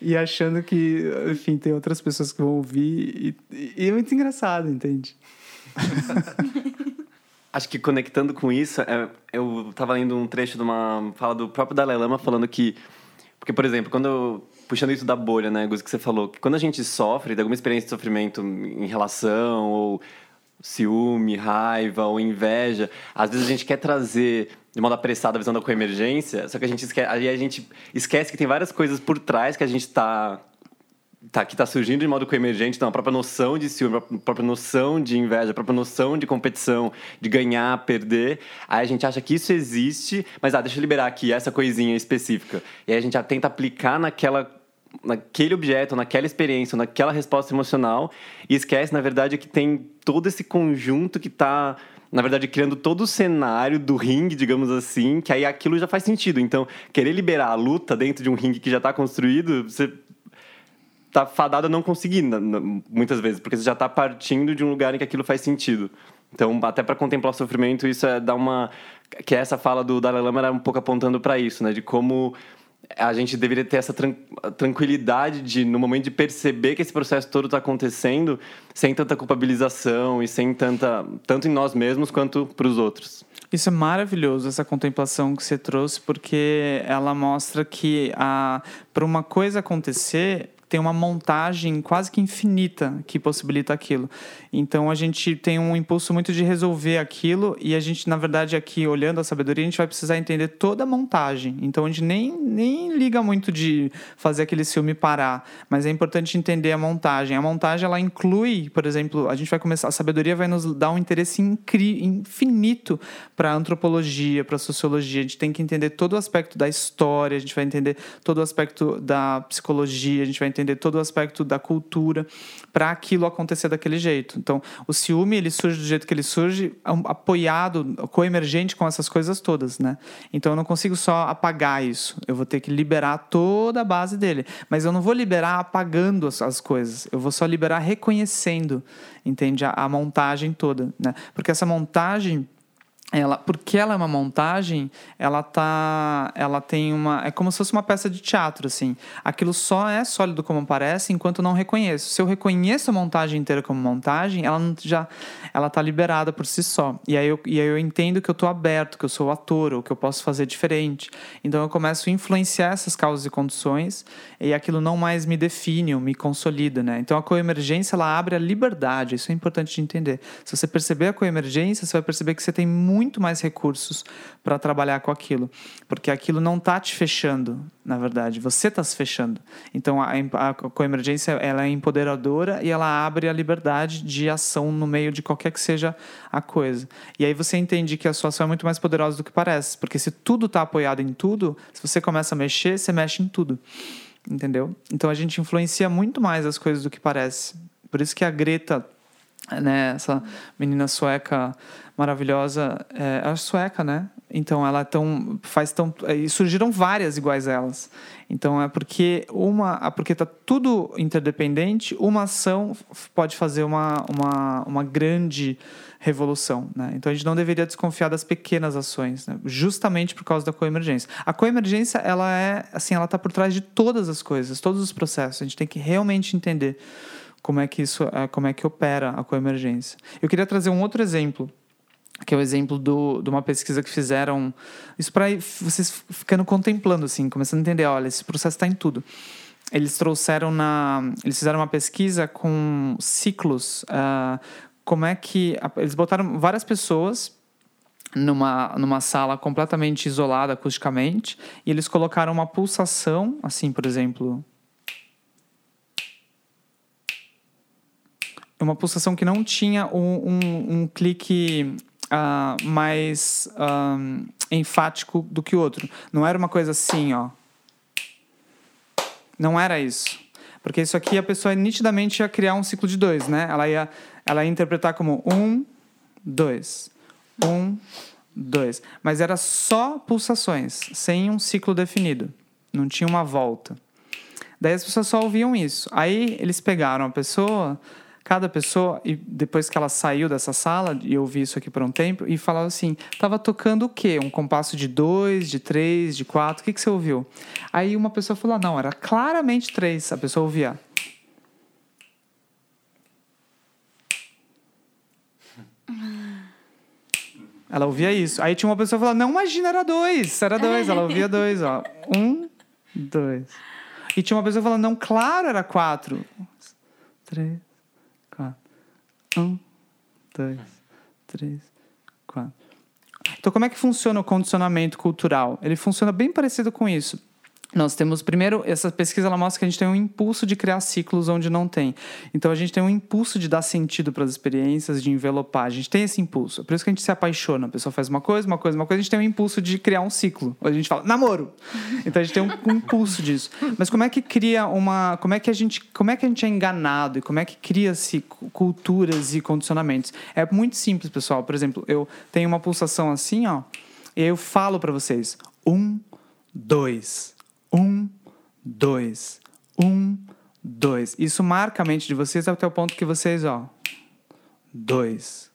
e achando que, enfim, tem outras pessoas que vão ouvir. E, e é muito engraçado, entende? Acho que conectando com isso, é, eu tava lendo um trecho de uma fala do próprio Dalai Lama falando que. Porque, por exemplo, quando. Eu, puxando isso da bolha, né, Gus, que você falou, que quando a gente sofre de alguma experiência de sofrimento em relação, ou ciúme, raiva ou inveja, às vezes a gente quer trazer de modo apressado a visão da coemergência, só que a gente esquece, aí a gente esquece que tem várias coisas por trás que a gente está tá, que está surgindo de modo coemergente, então a própria noção de ciúme, a própria noção de inveja, a própria noção de competição, de ganhar, perder. Aí a gente acha que isso existe, mas ah, deixa eu liberar aqui essa coisinha específica. E aí a gente já tenta aplicar naquela naquele objeto, naquela experiência, naquela resposta emocional e esquece, na verdade, que tem todo esse conjunto que está na verdade, criando todo o cenário do ringue, digamos assim, que aí aquilo já faz sentido. Então, querer liberar a luta dentro de um ringue que já está construído, você tá fadado a não conseguir, muitas vezes, porque você já está partindo de um lugar em que aquilo faz sentido. Então, até para contemplar o sofrimento, isso é dar uma. Que essa fala do Dalai Lama era um pouco apontando para isso, né? De como a gente deveria ter essa tran tranquilidade de, no momento de perceber que esse processo todo está acontecendo, sem tanta culpabilização e sem tanta. tanto em nós mesmos quanto para os outros. Isso é maravilhoso, essa contemplação que você trouxe, porque ela mostra que para uma coisa acontecer, tem uma montagem quase que infinita que possibilita aquilo. Então a gente tem um impulso muito de resolver aquilo e a gente, na verdade, aqui olhando a sabedoria, a gente vai precisar entender toda a montagem. Então a gente nem, nem liga muito de fazer aquele filme parar, mas é importante entender a montagem. A montagem ela inclui, por exemplo, a gente vai começar, a sabedoria vai nos dar um interesse infinito para a antropologia, para a sociologia. A gente tem que entender todo o aspecto da história, a gente vai entender todo o aspecto da psicologia, a gente vai entender todo o aspecto da cultura para aquilo acontecer daquele jeito. Então, o ciúme ele surge do jeito que ele surge, apoiado, coemergente com essas coisas todas, né? Então, eu não consigo só apagar isso. Eu vou ter que liberar toda a base dele, mas eu não vou liberar apagando as, as coisas. Eu vou só liberar reconhecendo, entende a, a montagem toda, né? Porque essa montagem ela, porque ela é uma montagem, ela tá, ela tem uma, é como se fosse uma peça de teatro assim. Aquilo só é sólido como parece enquanto não reconheço. Se eu reconheço a montagem inteira como montagem, ela já, ela tá liberada por si só. E aí eu, e aí eu entendo que eu estou aberto, que eu sou ator, ou que eu posso fazer diferente. Então eu começo a influenciar essas causas e condições e aquilo não mais me define ou me consolida, né? Então a coemergência ela abre a liberdade. Isso é importante de entender. Se você perceber a coemergência, você vai perceber que você tem muito muito mais recursos para trabalhar com aquilo, porque aquilo não está te fechando, na verdade, você está se fechando. Então a, a coemergência ela é empoderadora e ela abre a liberdade de ação no meio de qualquer que seja a coisa. E aí você entende que a sua ação é muito mais poderosa do que parece, porque se tudo está apoiado em tudo, se você começa a mexer, você mexe em tudo. Entendeu? Então a gente influencia muito mais as coisas do que parece. Por isso que a Greta né, essa menina sueca maravilhosa, é, ela é sueca, né? Então ela tão faz tão e surgiram várias iguais a elas. Então é porque uma, porque tá tudo interdependente, uma ação pode fazer uma, uma, uma grande revolução, né? Então a gente não deveria desconfiar das pequenas ações, né? justamente por causa da coemergência. A coemergência ela é assim, ela está por trás de todas as coisas, todos os processos. A gente tem que realmente entender como é que isso, é, como é que opera a coemergência. Eu queria trazer um outro exemplo que é o exemplo do, de uma pesquisa que fizeram. Isso para vocês ficando contemplando, assim, começando a entender: olha, esse processo está em tudo. Eles trouxeram na. Eles fizeram uma pesquisa com ciclos. Uh, como é que. Eles botaram várias pessoas numa, numa sala completamente isolada acusticamente e eles colocaram uma pulsação, assim, por exemplo. Uma pulsação que não tinha um, um, um clique uh, mais um, enfático do que outro. Não era uma coisa assim, ó. Não era isso. Porque isso aqui a pessoa nitidamente ia criar um ciclo de dois, né? Ela ia, ela ia interpretar como um, dois. Um, dois. Mas era só pulsações, sem um ciclo definido. Não tinha uma volta. Daí as pessoas só ouviam isso. Aí eles pegaram a pessoa cada pessoa, e depois que ela saiu dessa sala, e eu vi isso aqui por um tempo, e falava assim: tava tocando o quê? Um compasso de dois, de três, de quatro, o que, que você ouviu? Aí uma pessoa falou: não, era claramente três, a pessoa ouvia. Ela ouvia isso. Aí tinha uma pessoa falava, não, imagina, era dois. Era dois. Ela ouvia dois, ó. Um, dois. E tinha uma pessoa falando, não, claro, era quatro. Três. Um, dois, três, quatro. Então, como é que funciona o condicionamento cultural? Ele funciona bem parecido com isso. Nós temos, primeiro, essa pesquisa ela mostra que a gente tem um impulso de criar ciclos onde não tem. Então, a gente tem um impulso de dar sentido para as experiências, de envelopar. A gente tem esse impulso. É por isso que a gente se apaixona. A pessoa faz uma coisa, uma coisa, uma coisa. A gente tem um impulso de criar um ciclo. A gente fala, namoro! Então, a gente tem um, um impulso disso. Mas como é que cria uma... Como é que a gente, como é, que a gente é enganado? E como é que cria-se culturas e condicionamentos? É muito simples, pessoal. Por exemplo, eu tenho uma pulsação assim, ó. E eu falo para vocês. Um, dois um, dois. Um, dois. Isso marca a mente de vocês até o ponto que vocês, ó. Dois.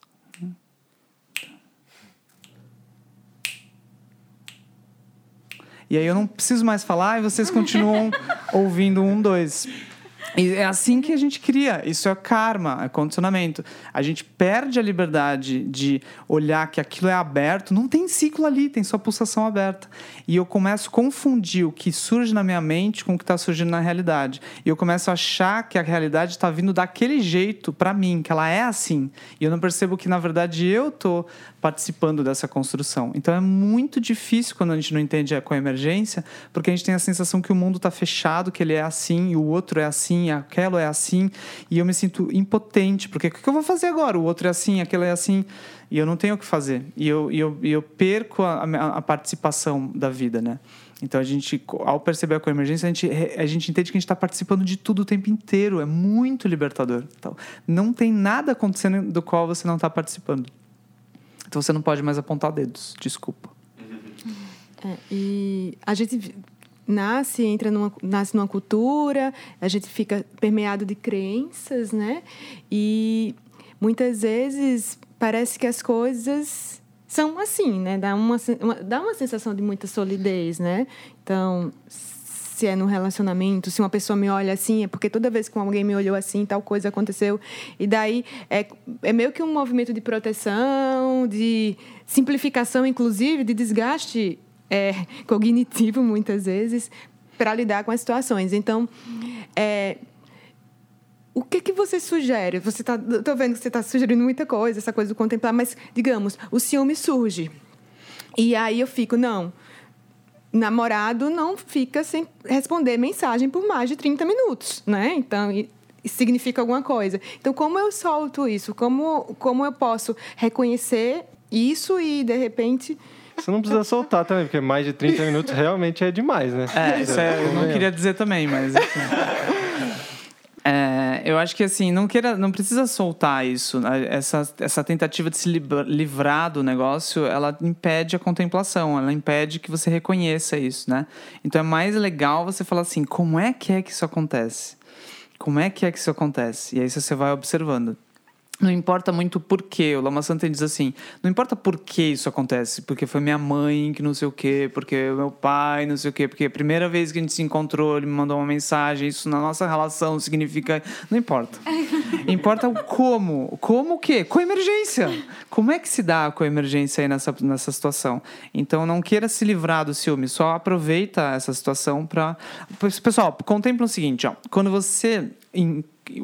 E aí eu não preciso mais falar e vocês continuam ouvindo um, dois. E é assim que a gente cria. Isso é karma, é condicionamento. A gente perde a liberdade de olhar que aquilo é aberto. Não tem ciclo ali, tem só pulsação aberta. E eu começo a confundir o que surge na minha mente com o que está surgindo na realidade. E eu começo a achar que a realidade está vindo daquele jeito para mim, que ela é assim. E eu não percebo que, na verdade, eu estou participando dessa construção. Então é muito difícil quando a gente não entende a coemergência, porque a gente tem a sensação que o mundo está fechado, que ele é assim e o outro é assim, aquilo é assim, e eu me sinto impotente, porque o que eu vou fazer agora? O outro é assim, aquilo é assim, e eu não tenho o que fazer. E eu, eu, eu perco a, a, participação da vida, né? Então a gente, ao perceber a coemergência, a gente, a gente entende que a gente está participando de tudo o tempo inteiro. É muito libertador. Então, não tem nada acontecendo do qual você não está participando. Então você não pode mais apontar dedos, desculpa. É, e a gente nasce, entra numa, nasce numa cultura, a gente fica permeado de crenças, né? E muitas vezes parece que as coisas são assim, né? Dá uma, uma, dá uma sensação de muita solidez, né? Então, se é no relacionamento, se uma pessoa me olha assim, é porque toda vez que alguém me olhou assim, tal coisa aconteceu. E daí é, é meio que um movimento de proteção, de simplificação, inclusive, de desgaste é, cognitivo, muitas vezes, para lidar com as situações. Então, é, o que, que você sugere? Você tá, estou vendo que você está sugerindo muita coisa, essa coisa do contemplar, mas, digamos, o ciúme surge. E aí eu fico, não, namorado não fica sem responder mensagem por mais de 30 minutos, né? Então, significa alguma coisa. Então, como eu solto isso? Como, como eu posso reconhecer isso e, de repente... Você não precisa soltar também, porque mais de 30 minutos realmente é demais, né? É, isso é, eu não queria dizer também, mas... É, eu acho que assim, não queira, não precisa soltar isso. Né? Essa, essa tentativa de se livrar do negócio, ela impede a contemplação, ela impede que você reconheça isso, né? Então é mais legal você falar assim, como é que é que isso acontece? Como é que é que isso acontece? E aí você vai observando. Não importa muito por quê. O Lama Santa diz assim: não importa por que isso acontece, porque foi minha mãe que não sei o quê, porque meu pai não sei o quê, porque a primeira vez que a gente se encontrou, ele me mandou uma mensagem, isso na nossa relação significa. Não importa. importa o como. Como o quê? Com emergência. Como é que se dá com emergência aí nessa, nessa situação? Então não queira se livrar do ciúme, só aproveita essa situação para. Pessoal, contempla o seguinte: ó, quando você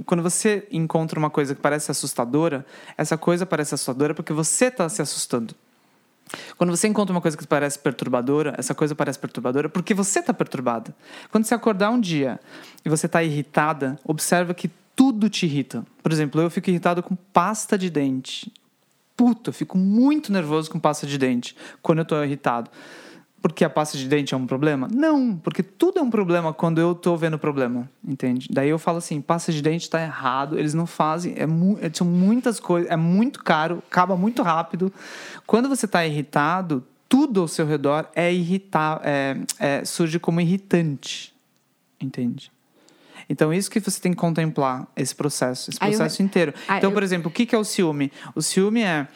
quando você encontra uma coisa que parece assustadora, essa coisa parece assustadora porque você está se assustando. Quando você encontra uma coisa que parece perturbadora, essa coisa parece perturbadora porque você está perturbada. Quando você acordar um dia e você está irritada, observa que tudo te irrita. Por exemplo, eu fico irritado com pasta de dente. Puta, eu fico muito nervoso com pasta de dente quando eu estou irritado porque a pasta de dente é um problema? Não, porque tudo é um problema quando eu tô vendo o problema, entende? Daí eu falo assim, pasta de dente está errado, eles não fazem, é, mu é, são muitas coisas, é muito caro, acaba muito rápido. Quando você está irritado, tudo ao seu redor é irritar, é, é, surge como irritante, entende? Então, isso que você tem que contemplar, esse processo, esse processo eu... inteiro. então, por exemplo, o que é o ciúme? O ciúme é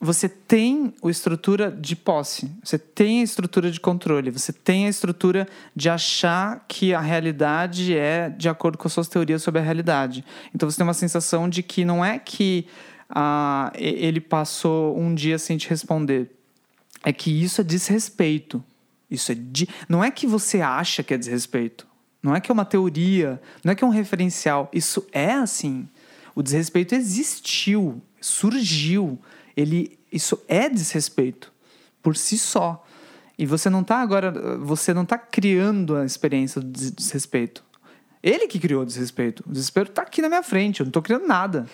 você tem a estrutura de posse, você tem a estrutura de controle, você tem a estrutura de achar que a realidade é de acordo com as suas teorias sobre a realidade. Então você tem uma sensação de que não é que ah, ele passou um dia sem te responder. É que isso é desrespeito. Isso é de... Não é que você acha que é desrespeito. Não é que é uma teoria. Não é que é um referencial. Isso é assim. O desrespeito existiu, surgiu. Ele, isso é desrespeito por si só. E você não está agora, você não está criando a experiência do des- desrespeito. Ele que criou o desrespeito. O desespero está aqui na minha frente, eu não estou criando nada.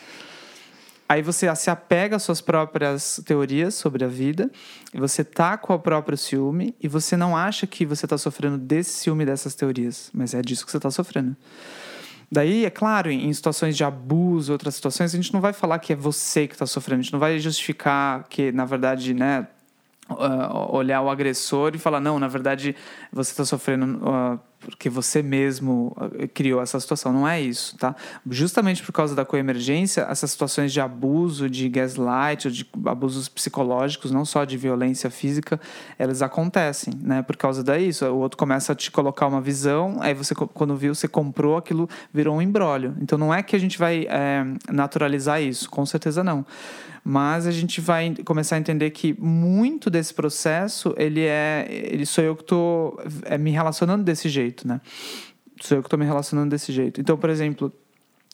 Aí você se apega às suas próprias teorias sobre a vida, e você tá com o próprio ciúme, e você não acha que você está sofrendo desse ciúme dessas teorias, mas é disso que você está sofrendo. Daí, é claro, em situações de abuso, outras situações, a gente não vai falar que é você que está sofrendo, a gente não vai justificar que, na verdade, né, olhar o agressor e falar, não, na verdade, você está sofrendo ah, porque você mesmo ah, criou essa situação. Não é isso, tá? Justamente por causa da coemergência, essas situações de abuso, de gaslight, ou de abusos psicológicos, não só de violência física, elas acontecem, né? Por causa disso, o outro começa a te colocar uma visão, aí você, quando viu, você comprou, aquilo virou um embrólio. Então, não é que a gente vai eh, naturalizar isso, com certeza não mas a gente vai começar a entender que muito desse processo ele é ele sou eu que estou me relacionando desse jeito né? Sou eu que estou me relacionando desse jeito. Então por exemplo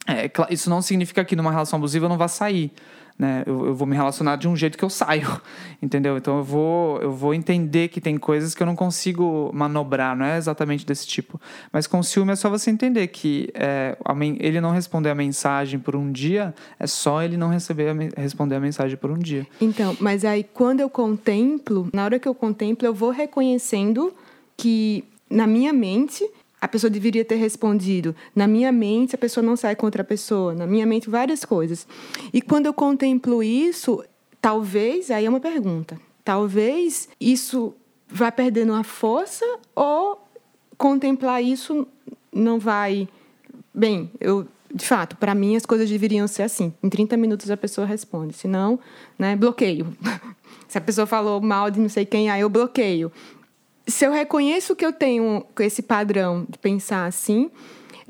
é, isso não significa que numa relação abusiva eu não vá sair né? Eu, eu vou me relacionar de um jeito que eu saio entendeu? Então eu vou eu vou entender que tem coisas que eu não consigo manobrar não é exatamente desse tipo. Mas com ciúme é só você entender que é, ele não responder a mensagem por um dia é só ele não receber a responder a mensagem por um dia. Então, mas aí quando eu contemplo, na hora que eu contemplo, eu vou reconhecendo que na minha mente a pessoa deveria ter respondido. Na minha mente a pessoa não sai contra a pessoa. Na minha mente várias coisas. E quando eu contemplo isso, talvez, aí é uma pergunta. Talvez isso vá perdendo a força ou contemplar isso não vai Bem, eu de fato, para mim as coisas deveriam ser assim. Em 30 minutos a pessoa responde. Se não, né, bloqueio. Se a pessoa falou mal de não sei quem, aí eu bloqueio. Se eu reconheço que eu tenho esse padrão de pensar assim,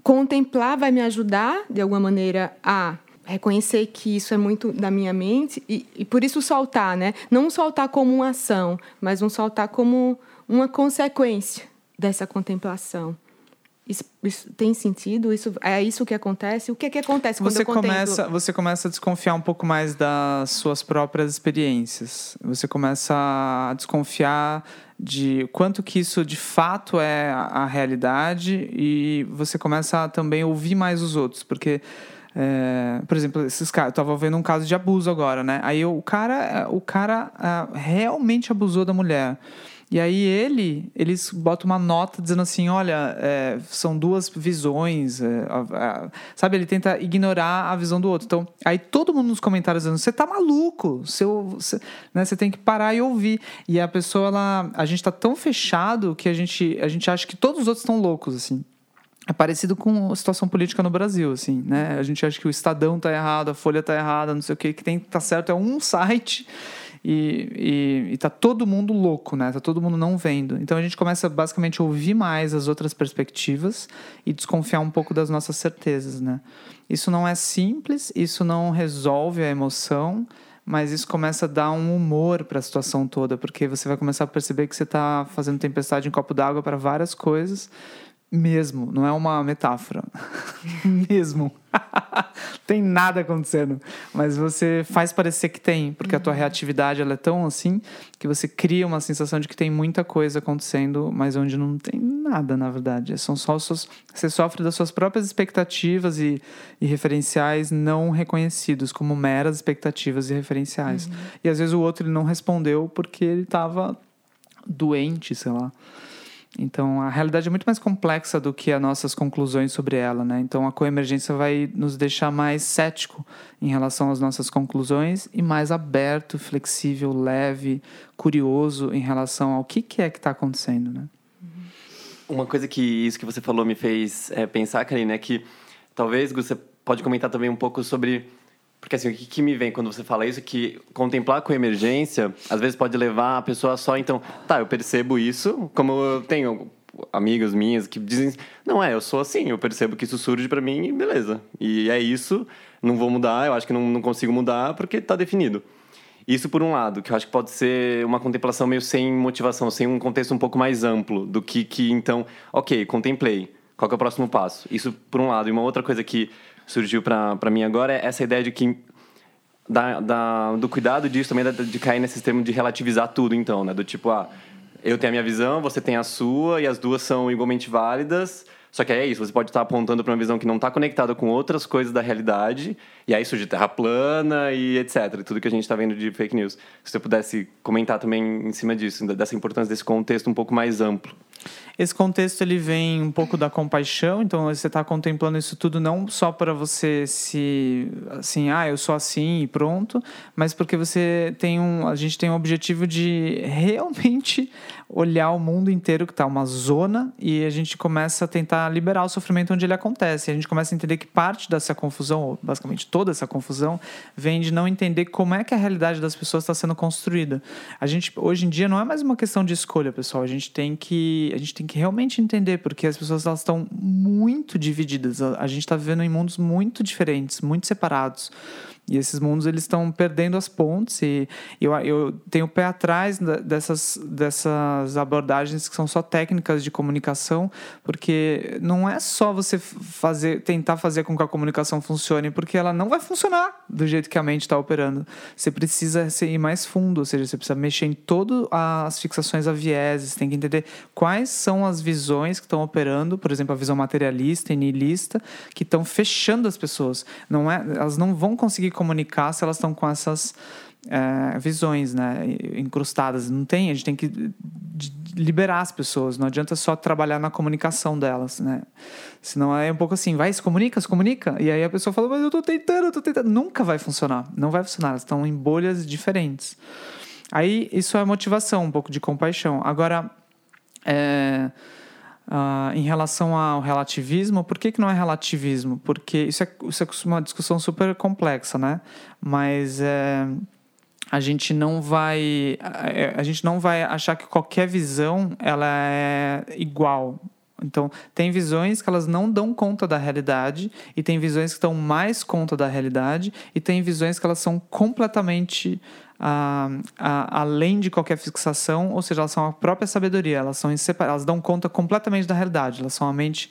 contemplar vai me ajudar de alguma maneira a reconhecer que isso é muito da minha mente e, e por isso soltar, né? Não soltar como uma ação, mas um soltar como uma consequência dessa contemplação. Isso, isso tem sentido? Isso é isso que acontece? O que é que acontece quando você eu contemplo? começa você começa a desconfiar um pouco mais das suas próprias experiências você começa a desconfiar de quanto que isso de fato é a realidade e você começa a também ouvir mais os outros porque é, por exemplo, esses caras, eu tava vendo um caso de abuso agora, né? Aí o cara, o cara ah, realmente abusou da mulher. E aí ele, eles botam uma nota dizendo assim, olha, é, são duas visões, é, sabe? Ele tenta ignorar a visão do outro. Então, aí todo mundo nos comentários dizendo, você tá maluco, seu, você, né, você tem que parar e ouvir. E a pessoa, ela, a gente tá tão fechado que a gente, a gente acha que todos os outros estão loucos, assim. É parecido com a situação política no Brasil, assim, né? A gente acha que o Estadão tá errado, a Folha tá errada, não sei o que, que tem que tá certo é um site e, e, e tá todo mundo louco, né? Tá todo mundo não vendo. Então a gente começa basicamente a ouvir mais as outras perspectivas e desconfiar um pouco das nossas certezas, né? Isso não é simples, isso não resolve a emoção, mas isso começa a dar um humor para a situação toda, porque você vai começar a perceber que você está fazendo tempestade em copo d'água para várias coisas, mesmo, não é uma metáfora. mesmo. tem nada acontecendo, mas você faz parecer que tem, porque a tua reatividade ela é tão assim que você cria uma sensação de que tem muita coisa acontecendo, mas onde não tem nada, na verdade. São só os seus, você sofre das suas próprias expectativas e, e referenciais não reconhecidos como meras expectativas e referenciais. E às vezes o outro ele não respondeu porque ele estava doente, sei lá. Então, a realidade é muito mais complexa do que as nossas conclusões sobre ela, né? Então, a coemergência vai nos deixar mais cético em relação às nossas conclusões e mais aberto, flexível, leve, curioso em relação ao que, que é que está acontecendo, né? Uma coisa que isso que você falou me fez é, pensar, Karine, é que talvez você pode comentar também um pouco sobre porque assim, o que, que me vem quando você fala isso é que contemplar com emergência, às vezes pode levar a pessoa só, então, tá, eu percebo isso, como eu tenho amigas minhas que dizem: não é, eu sou assim, eu percebo que isso surge para mim e beleza. E é isso, não vou mudar, eu acho que não, não consigo mudar porque tá definido. Isso por um lado, que eu acho que pode ser uma contemplação meio sem motivação, sem um contexto um pouco mais amplo do que, que então, ok, contemplei, qual é o próximo passo? Isso por um lado. E uma outra coisa que surgiu para mim agora é essa ideia de que da, da, do cuidado disso também de cair nesse termo de relativizar tudo, então, né? Do tipo, ah, eu tenho a minha visão, você tem a sua, e as duas são igualmente válidas. Só que é isso, você pode estar apontando para uma visão que não está conectada com outras coisas da realidade, e aí surge terra plana e etc. Tudo que a gente está vendo de fake news. Se você pudesse comentar também em cima disso, dessa importância desse contexto um pouco mais amplo. Esse contexto ele vem um pouco da compaixão, então você está contemplando isso tudo não só para você se assim, ah, eu sou assim e pronto, mas porque você tem um, a gente tem um objetivo de realmente olhar o mundo inteiro que está uma zona e a gente começa a tentar liberar o sofrimento onde ele acontece. A gente começa a entender que parte dessa confusão, ou basicamente toda essa confusão, vem de não entender como é que a realidade das pessoas está sendo construída. A gente hoje em dia não é mais uma questão de escolha, pessoal. A gente tem que a gente tem que realmente entender porque as pessoas elas estão muito divididas. A gente está vivendo em mundos muito diferentes, muito separados. E esses mundos eles estão perdendo as pontes e eu, eu tenho o pé atrás dessas, dessas abordagens que são só técnicas de comunicação, porque não é só você fazer, tentar fazer com que a comunicação funcione, porque ela não vai funcionar do jeito que a mente está operando. Você precisa ir mais fundo, ou seja, você precisa mexer em todas as fixações a vieses, tem que entender quais são as visões que estão operando, por exemplo, a visão materialista e nihilista, que estão fechando as pessoas. Não é, elas não vão conseguir comunicar se elas estão com essas é, visões né, incrustadas. Não tem, a gente tem que liberar as pessoas, não adianta só trabalhar na comunicação delas, né? Senão é um pouco assim, vai, se comunica, se comunica. E aí a pessoa fala, mas eu tô tentando, eu tô tentando. Nunca vai funcionar, não vai funcionar, elas estão em bolhas diferentes. Aí isso é motivação, um pouco de compaixão. Agora, é, Uh, em relação ao relativismo, por que, que não é relativismo? Porque isso é, isso é uma discussão super complexa, né? Mas é, a gente não vai a, a gente não vai achar que qualquer visão ela é igual. Então, tem visões que elas não dão conta da realidade, e tem visões que dão mais conta da realidade, e tem visões que elas são completamente além de qualquer fixação, ou seja, elas são a própria sabedoria, elas são elas dão conta completamente da realidade, elas são a mente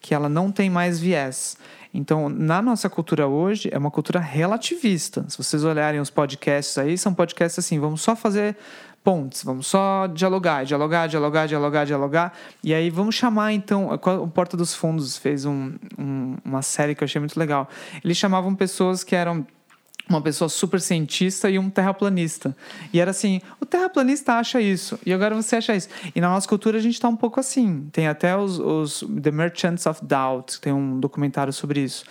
que ela não tem mais viés. Então, na nossa cultura hoje, é uma cultura relativista. Se vocês olharem os podcasts aí, são podcasts assim, vamos só fazer pontes, vamos só dialogar, dialogar, dialogar, dialogar, dialogar. E aí vamos chamar, então, o Porta dos Fundos fez um, um, uma série que eu achei muito legal. Eles chamavam pessoas que eram uma pessoa super cientista e um terraplanista. E era assim, o terraplanista acha isso, e agora você acha isso. E na nossa cultura a gente está um pouco assim. Tem até os, os The Merchants of Doubt, tem um documentário sobre isso.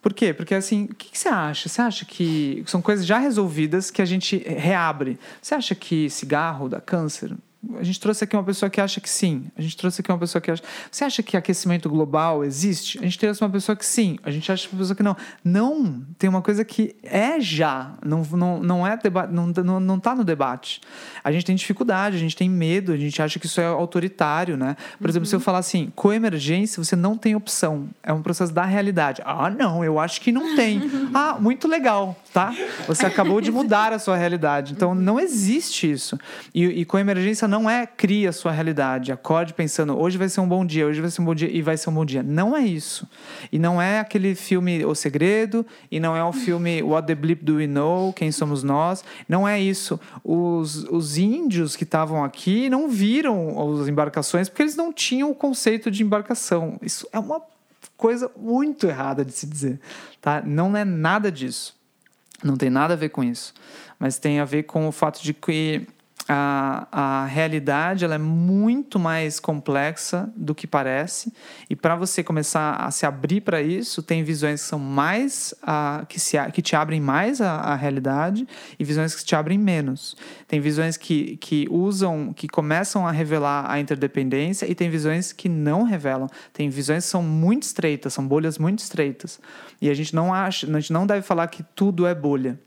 Por quê? Porque assim, o que, que, você acha? Você acha que são coisas já resolvidas que a gente reabre? Você acha que cigarro dá câncer? A gente trouxe aqui uma pessoa que acha que sim. A gente trouxe aqui uma pessoa que acha. Você acha que aquecimento global existe? A gente trouxe uma pessoa que sim. A gente acha uma pessoa que não. Não. Tem uma coisa que é já. Não, não, não é debate. Não, não, não tá no debate. A gente tem dificuldade, a gente tem medo, a gente acha que isso é autoritário, né? Por uhum. exemplo, se eu falar assim, coemergência, você não tem opção. É um processo da realidade. Ah, não, eu acho que não tem. ah, muito legal, tá? Você acabou de mudar a sua realidade. Então, não existe isso. E, e coemergência não é cria a sua realidade, acorde pensando hoje vai ser um bom dia, hoje vai ser um bom dia e vai ser um bom dia. Não é isso. E não é aquele filme O Segredo, e não é o filme What the Bleep Do We Know, Quem Somos Nós. Não é isso. Os, os índios que estavam aqui não viram as embarcações porque eles não tinham o conceito de embarcação. Isso é uma coisa muito errada de se dizer, tá? Não é nada disso. Não tem nada a ver com isso. Mas tem a ver com o fato de que a, a realidade ela é muito mais complexa do que parece. E para você começar a se abrir para isso tem visões que são mais a, que, se, que te abrem mais a, a realidade e visões que te abrem menos. Tem visões que, que usam que começam a revelar a interdependência e tem visões que não revelam. Tem visões que são muito estreitas são bolhas muito estreitas. E a gente não acha a gente não deve falar que tudo é bolha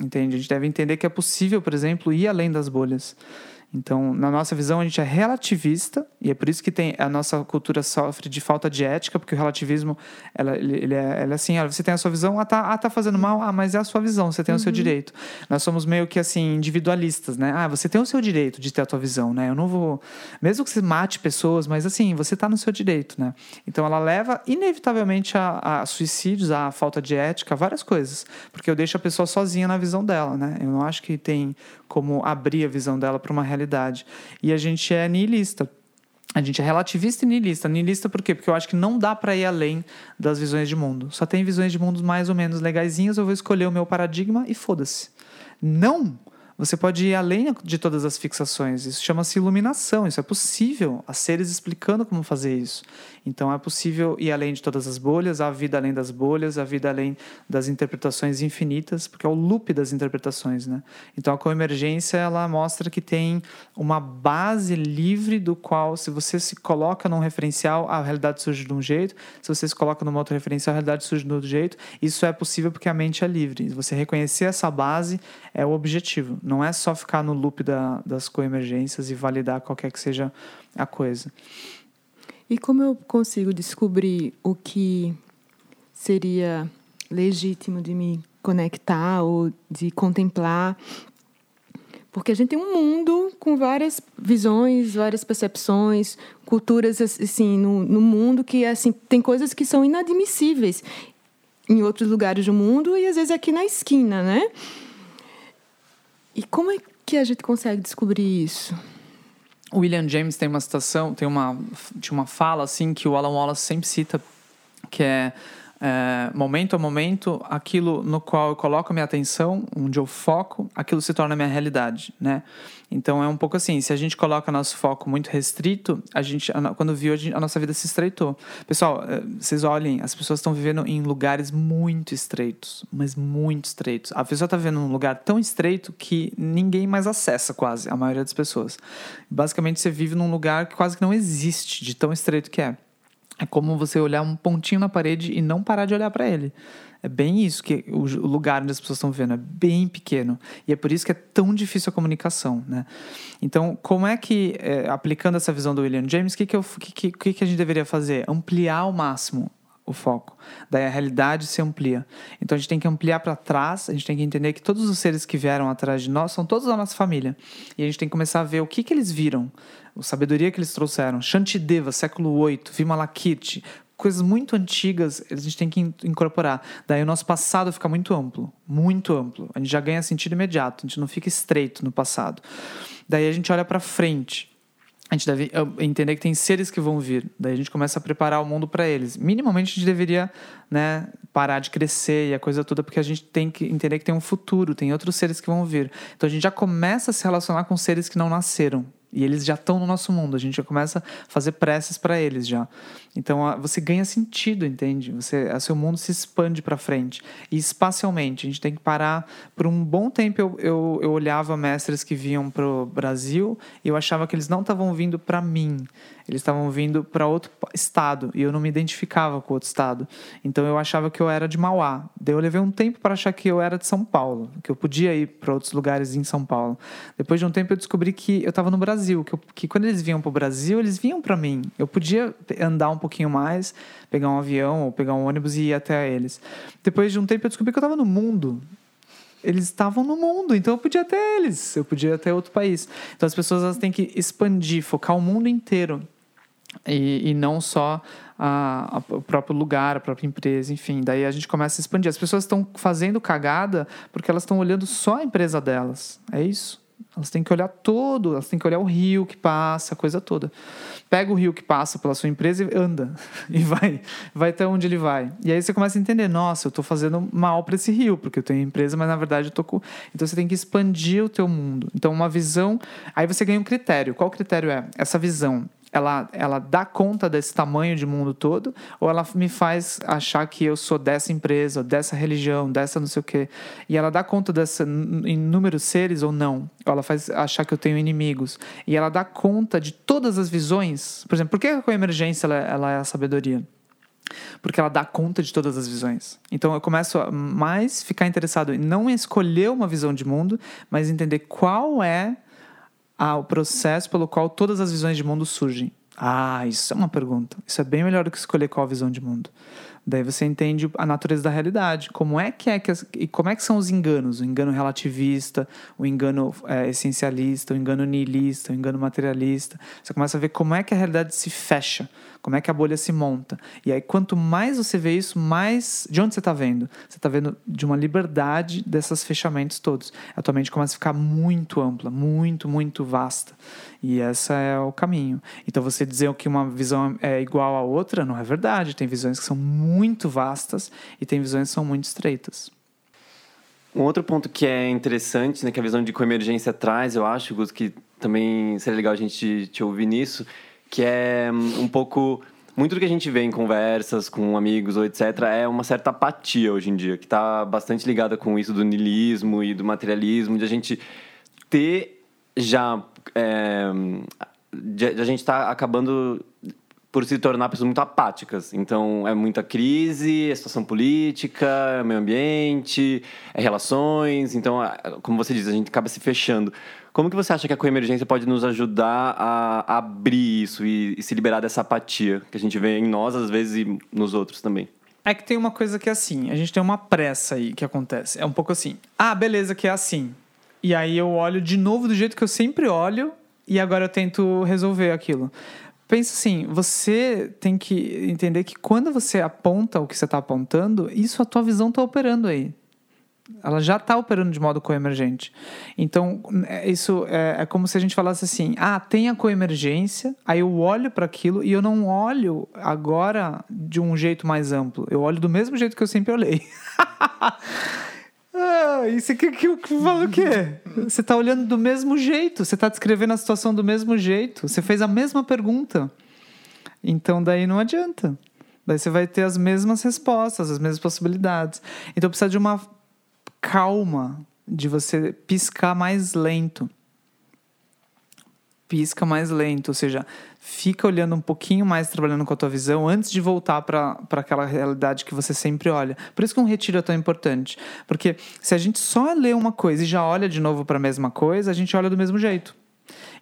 Entende? A gente deve entender que é possível, por exemplo, ir além das bolhas. Então, na nossa visão, a gente é relativista, e é por isso que tem, a nossa cultura sofre de falta de ética, porque o relativismo, ela, ele, é, ela é assim, você tem a sua visão, ah tá, ah, tá fazendo mal, ah, mas é a sua visão, você tem uhum. o seu uhum. direito. Nós somos meio que, assim, individualistas, né? Ah, você tem o seu direito de ter a tua visão, né? Eu não vou... Mesmo que você mate pessoas, mas, assim, você tá no seu direito, né? Então, ela leva, inevitavelmente, a, a suicídios, a falta de ética, várias coisas, porque eu deixo a pessoa sozinha na visão dela, né? Eu não acho que tem como abrir a visão dela para uma realidade. E a gente é niilista. A gente é relativista e niilista. Niilista por quê? Porque eu acho que não dá para ir além das visões de mundo. Só tem visões de mundos mais ou menos legaisinhas, eu vou escolher o meu paradigma e foda-se. Não você pode ir além de todas as fixações. Isso chama-se iluminação. Isso é possível. Há seres explicando como fazer isso. Então é possível ir além de todas as bolhas, a vida além das bolhas, a vida além das interpretações infinitas, porque é o loop das interpretações, né? Então a coemergência ela mostra que tem uma base livre do qual, se você se coloca num referencial, a realidade surge de um jeito. Se você se coloca num outro referencial, a realidade surge de outro jeito. Isso é possível porque a mente é livre. Você reconhecer essa base é o objetivo. Não é só ficar no loop da, das coemergências e validar qualquer que seja a coisa. E como eu consigo descobrir o que seria legítimo de me conectar ou de contemplar? Porque a gente tem um mundo com várias visões, várias percepções, culturas assim no, no mundo que assim tem coisas que são inadmissíveis em outros lugares do mundo e às vezes aqui na esquina, né? E como é que a gente consegue descobrir isso? O William James tem uma citação, tem uma, tinha uma fala assim que o Alan Wallace sempre cita, que é é, momento a momento, aquilo no qual eu coloco a minha atenção, onde eu foco, aquilo se torna minha realidade, né? Então é um pouco assim, se a gente coloca nosso foco muito restrito, a gente, quando viu, a, gente, a nossa vida se estreitou. Pessoal, é, vocês olhem, as pessoas estão vivendo em lugares muito estreitos, mas muito estreitos. A pessoa está vivendo num lugar tão estreito que ninguém mais acessa quase, a maioria das pessoas. Basicamente, você vive num lugar que quase que não existe, de tão estreito que é. É como você olhar um pontinho na parede e não parar de olhar para ele. É bem isso que o lugar onde as pessoas estão vendo é bem pequeno e é por isso que é tão difícil a comunicação, né? Então, como é que é, aplicando essa visão do William James, o que que, que, que, que a gente deveria fazer? Ampliar ao máximo o foco. Daí a realidade se amplia. Então a gente tem que ampliar para trás, a gente tem que entender que todos os seres que vieram atrás de nós são todos da nossa família. E a gente tem que começar a ver o que, que eles viram, a sabedoria que eles trouxeram. Shantideva, século VIII, Vimalakirti, coisas muito antigas a gente tem que incorporar. Daí o nosso passado fica muito amplo, muito amplo. A gente já ganha sentido imediato, a gente não fica estreito no passado. Daí a gente olha para frente. A gente deve entender que tem seres que vão vir. Daí a gente começa a preparar o mundo para eles. Minimamente a gente deveria, né, parar de crescer e a coisa toda, porque a gente tem que entender que tem um futuro, tem outros seres que vão vir. Então a gente já começa a se relacionar com seres que não nasceram, e eles já estão no nosso mundo, a gente já começa a fazer preces para eles já. Então você ganha sentido, entende? Você, o seu mundo se expande para frente. E espacialmente, a gente tem que parar. Por um bom tempo eu, eu, eu olhava mestres que vinham para o Brasil e eu achava que eles não estavam vindo para mim eles estavam vindo para outro estado e eu não me identificava com outro estado. Então eu achava que eu era de Mauá. Daí eu levei um tempo para achar que eu era de São Paulo, que eu podia ir para outros lugares em São Paulo. Depois de um tempo eu descobri que eu estava no Brasil, que, eu, que quando eles vinham para o Brasil, eles vinham para mim. Eu podia andar um pouquinho mais, pegar um avião ou pegar um ônibus e ir até eles. Depois de um tempo eu descobri que eu estava no mundo eles estavam no mundo, então eu podia até eles, eu podia até outro país. Então as pessoas elas têm que expandir, focar o mundo inteiro e, e não só a, a, o próprio lugar, a própria empresa, enfim. Daí a gente começa a expandir. As pessoas estão fazendo cagada porque elas estão olhando só a empresa delas. É isso. Elas têm que olhar todo, elas têm que olhar o rio que passa, a coisa toda. Pega o rio que passa pela sua empresa e anda. E vai, vai até onde ele vai. E aí você começa a entender, nossa, eu estou fazendo mal para esse rio, porque eu tenho empresa, mas na verdade eu tô com... Então você tem que expandir o teu mundo. Então uma visão, aí você ganha um critério. Qual critério é? Essa visão ela, ela dá conta desse tamanho de mundo todo, ou ela me faz achar que eu sou dessa empresa, dessa religião, dessa não sei o quê. E ela dá conta dessa inúmeros seres ou não. Ela faz achar que eu tenho inimigos. E ela dá conta de todas as visões. Por exemplo, por que a emergência ela, ela é a sabedoria? porque ela dá conta de todas as visões. Então eu começo a mais ficar interessado em não escolher uma visão de mundo, mas entender qual é ao processo pelo qual todas as visões de mundo surgem? Ah, isso é uma pergunta. Isso é bem melhor do que escolher qual visão de mundo. Daí você entende a natureza da realidade. Como é que é que as, e como é que são os enganos? O engano relativista, o engano é, essencialista, o engano nihilista, o engano materialista. Você começa a ver como é que a realidade se fecha, como é que a bolha se monta. E aí quanto mais você vê isso, mais de onde você está vendo? Você está vendo de uma liberdade desses fechamentos todos. A tua mente começa a ficar muito ampla, muito, muito vasta. E esse é o caminho. Então você dizer que uma visão é igual à outra não é verdade. Tem visões que são muito vastas e tem visões que são muito estreitas. Um outro ponto que é interessante, né, que a visão de coemergência traz, eu acho, Gus, que também seria legal a gente te, ouvir nisso, que é hum, um pouco muito do que a gente vê em conversas com amigos ou etc. é uma certa apatia hoje em dia, que está bastante ligada com isso do niilismo e do materialismo, de a gente ter já é, a gente está acabando por se tornar pessoas muito apáticas. Então, é muita crise, é situação política, é meio ambiente, é relações. Então, como você diz, a gente acaba se fechando. Como que você acha que a coemergência pode nos ajudar a abrir isso e, e se liberar dessa apatia que a gente vê em nós, às vezes, e nos outros também? É que tem uma coisa que é assim, a gente tem uma pressa aí que acontece. É um pouco assim, ah, beleza, que é assim. E aí eu olho de novo do jeito que eu sempre olho e agora eu tento resolver aquilo. Pensa assim, você tem que entender que quando você aponta o que você está apontando, isso a tua visão está operando aí. Ela já está operando de modo coemergente. Então, é, isso é, é, como se a gente falasse assim: ah, tem a coemergência, aí eu olho para aquilo e eu não olho agora de um jeito mais amplo. Eu olho do mesmo jeito que eu sempre olhei. Ah, isso aqui que, que fala o quê? Você está olhando do mesmo jeito, você está descrevendo a situação do mesmo jeito, você fez a mesma pergunta. Então daí não adianta. Daí você vai ter as mesmas respostas, as mesmas possibilidades. Então precisa de uma calma, de você piscar mais lento pisca mais lento, ou seja, fica olhando um pouquinho mais, trabalhando com a tua visão antes de voltar para aquela realidade que você sempre olha. Por isso que um retiro é tão importante, porque se a gente só lê uma coisa e já olha de novo para a mesma coisa, a gente olha do mesmo jeito.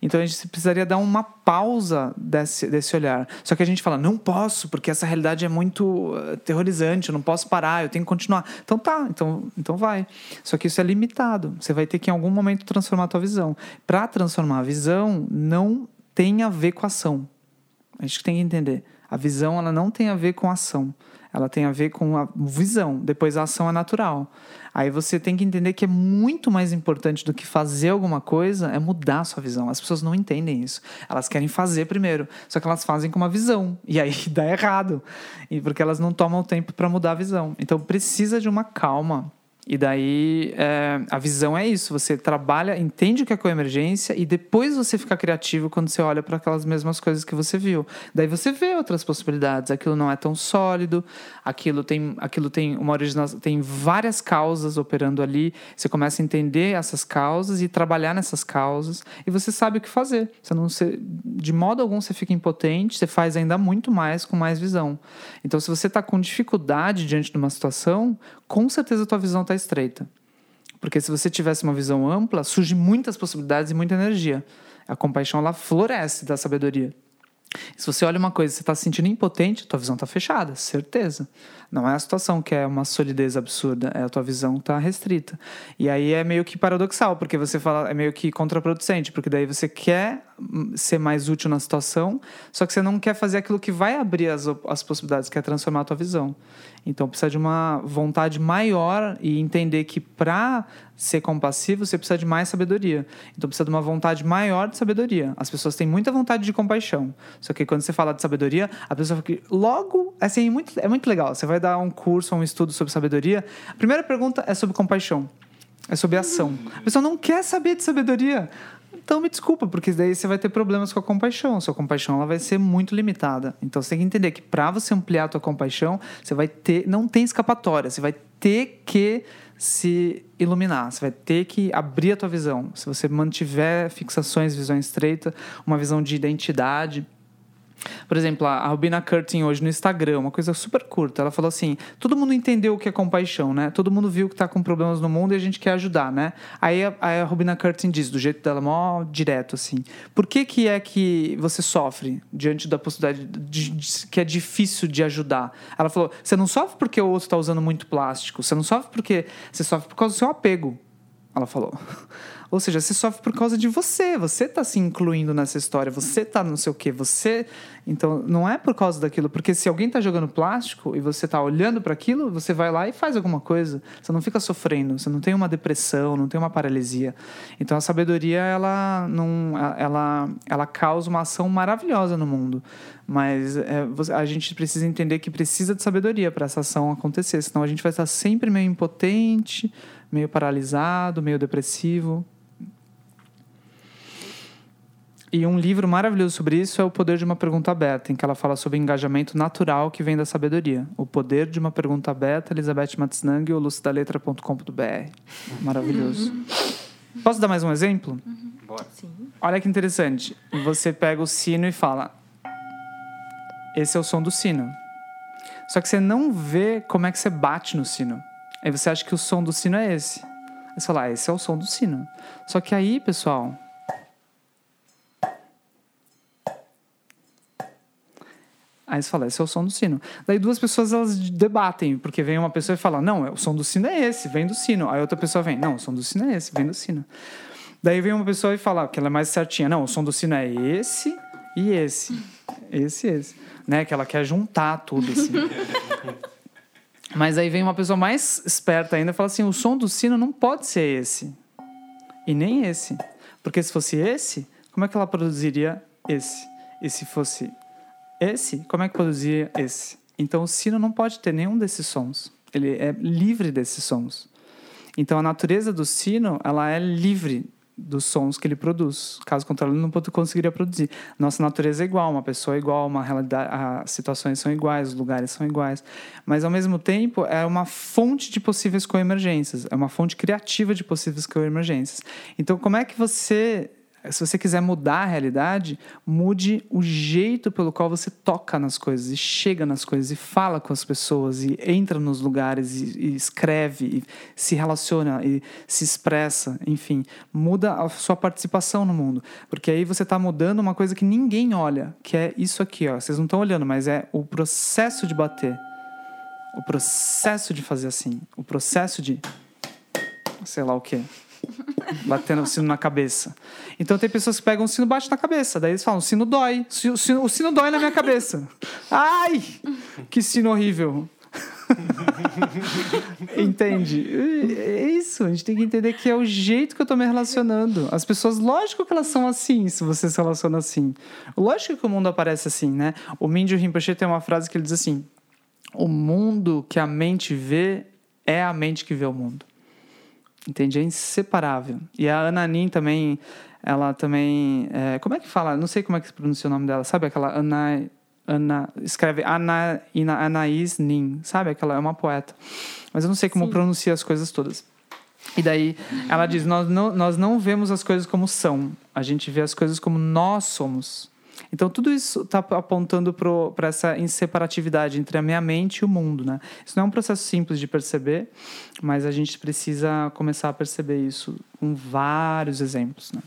Então a gente precisaria dar uma pausa desse, desse olhar. Só que a gente fala, não posso, porque essa realidade é muito uh, terrorizante, eu não posso parar, eu tenho que continuar. Então tá, então, então vai. Só que isso é limitado. Você vai ter que em algum momento transformar a tua visão. Para transformar a visão, não tem a ver com a ação. A gente tem que entender. A visão ela não tem a ver com a ação. Ela tem a ver com a visão. Depois a ação é natural. Aí você tem que entender que é muito mais importante do que fazer alguma coisa é mudar a sua visão. As pessoas não entendem isso. Elas querem fazer primeiro, só que elas fazem com uma visão e aí dá errado. E porque elas não tomam tempo para mudar a visão. Então precisa de uma calma e daí é, a visão é isso: você trabalha, entende o que é coemergência e depois você fica criativo quando você olha para aquelas mesmas coisas que você viu. Daí você vê outras possibilidades. Aquilo não é tão sólido, aquilo tem, aquilo tem uma original, tem várias causas operando ali. Você começa a entender essas causas e trabalhar nessas causas e você sabe o que fazer. Você não se, de modo algum você fica impotente, você faz ainda muito mais com mais visão. Então, se você está com dificuldade diante de uma situação, com certeza a tua visão está estreita. Porque se você tivesse uma visão ampla, surgem muitas possibilidades e muita energia. A compaixão ela floresce da sabedoria. Se você olha uma coisa e você está se sentindo impotente, tua visão está fechada, certeza. Não é a situação que é uma solidez absurda, é a tua visão está restrita. E aí é meio que paradoxal, porque você fala, é meio que contraproducente, porque daí você quer ser mais útil na situação, só que você não quer fazer aquilo que vai abrir as, as possibilidades, que é transformar a tua visão. Então precisa de uma vontade maior e entender que para ser compassivo você precisa de mais sabedoria. Então precisa de uma vontade maior de sabedoria. As pessoas têm muita vontade de compaixão. Só que quando você fala de sabedoria, a pessoa fica logo, assim, é muito, é muito legal. Você vai dar um curso um estudo sobre sabedoria. A primeira pergunta é sobre compaixão. É sobre ação. A pessoa não quer saber de sabedoria. Então me desculpa, porque daí você vai ter problemas com a compaixão. Sua compaixão ela vai ser muito limitada. Então você tem que entender que para você ampliar a tua compaixão, você vai ter, não tem escapatória, você vai ter que se iluminar, você vai ter que abrir a tua visão. Se você mantiver fixações, visão estreita, uma visão de identidade, Por exemplo, a Rubina Curtin hoje no Instagram, uma coisa super curta, ela falou assim: todo mundo entendeu o que é compaixão, né? Todo mundo viu que tá com problemas no mundo e a gente quer ajudar, né? Aí a, aí a Rubina Curtin diz, do jeito dela, mó direto, assim: por que, que é que você sofre diante da possibilidade de, de, que é difícil de ajudar? Ela falou: você não sofre porque o outro tá usando muito plástico, você não sofre porque. Você sofre por causa do seu apego. Ela falou. Ou seja, você sofre por causa de você. Você está se incluindo nessa história. Você está não sei o quê. Você. Então, não é por causa daquilo. Porque se alguém está jogando plástico e você está olhando para aquilo, você vai lá e faz alguma coisa. Você não fica sofrendo. Você não tem uma depressão, não tem uma paralisia. Então, a sabedoria, ela, não, ela, ela causa uma ação maravilhosa no mundo. Mas é, a gente precisa entender que precisa de sabedoria para essa ação acontecer. Senão, a gente vai estar sempre meio impotente, meio paralisado, meio depressivo. E um livro maravilhoso sobre isso é O Poder de uma Pergunta Aberta, em que ela fala sobre engajamento natural que vem da sabedoria. O Poder de uma Pergunta Aberta, Elizabeth Matznang, ou lucidaletra.com.br. Maravilhoso. Posso dar mais um exemplo? Uhum. Bora. Olha que interessante. Você pega o sino e fala: Esse é o som do sino. Só que você não vê como é que você bate no sino. Aí você acha que o som do sino é esse. Aí você fala: ah, Esse é o som do sino. Só que aí, pessoal, Aí você fala, esse é o som do sino. Daí duas pessoas elas debatem, porque vem uma pessoa e fala, não, o som do sino é esse, vem do sino. Aí outra pessoa vem, não, o som do sino é esse, vem do sino. Daí vem uma pessoa e fala, que ela é mais certinha, não, o som do sino é esse e esse. Esse e esse. Né? Que ela quer juntar tudo, assim. Mas aí vem uma pessoa mais esperta ainda e fala assim, o som do sino não pode ser esse. E nem esse. Porque se fosse esse, como é que ela produziria esse? E se fosse esse, como é que produzia esse? Então o sino não pode ter nenhum desses sons. Ele é livre desses sons. Então a natureza do sino, ela é livre dos sons que ele produz. Caso contrário, ele não conseguiria produzir. Nossa natureza é igual, uma pessoa é igual, uma realidade, as situações são iguais, os lugares são iguais. Mas ao mesmo tempo é uma fonte de possíveis coemergências, é uma fonte criativa de possíveis coemergências. Então, como é que você se você quiser mudar a realidade, mude o jeito pelo qual você toca nas coisas e chega nas coisas e fala com as pessoas e entra nos lugares e, e escreve e se relaciona e se expressa, enfim, muda a sua participação no mundo, porque aí você está mudando uma coisa que ninguém olha, que é isso aqui, ó. Vocês não estão olhando, mas é o processo de bater, o processo de fazer assim, o processo de sei lá o que batendo o sino na cabeça. Então tem pessoas que pegam o sino e na cabeça. Daí eles falam, o sino dói. O sino, o sino dói na minha cabeça. Ai! Que sino horrível. Entende? É isso. A gente tem que entender que é o jeito que eu tô me relacionando. As pessoas, lógico que elas são assim, se você se relaciona assim. Lógico que o mundo aparece assim, né? O Mindy Rinpoche tem uma frase que ele diz assim: O mundo que a mente vê é a mente que vê o mundo. Entende? É inseparável. E a Ananin também, ela também. É, como é que fala? Não sei como é que se pronuncia o nome dela. Sabe aquela Ana. Ana escreve Ana, Anaís Nin, sabe? Aquela é uma poeta. Mas eu não sei como Sim. pronuncia as coisas todas. E daí ela diz: nós não, nós não vemos as coisas como são, a gente vê as coisas como nós somos. Então, tudo isso está apontando para essa inseparatividade entre a minha mente e o mundo. Né? Isso não é um processo simples de perceber, mas a gente precisa começar a perceber isso com vários exemplos. Né?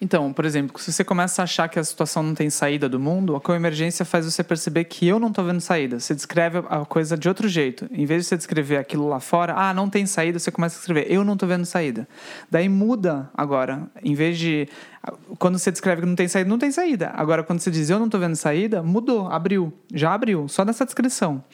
Então, por exemplo, se você começa a achar que a situação não tem saída do mundo, a coemergência faz você perceber que eu não estou vendo saída. Você descreve a coisa de outro jeito. Em vez de você descrever aquilo lá fora, ah, não tem saída, você começa a escrever, eu não estou vendo saída. Daí muda agora. Em vez de. Quando você descreve que não tem saída, não tem saída. Agora, quando você diz eu não estou vendo saída, mudou, abriu. Já abriu, só nessa descrição.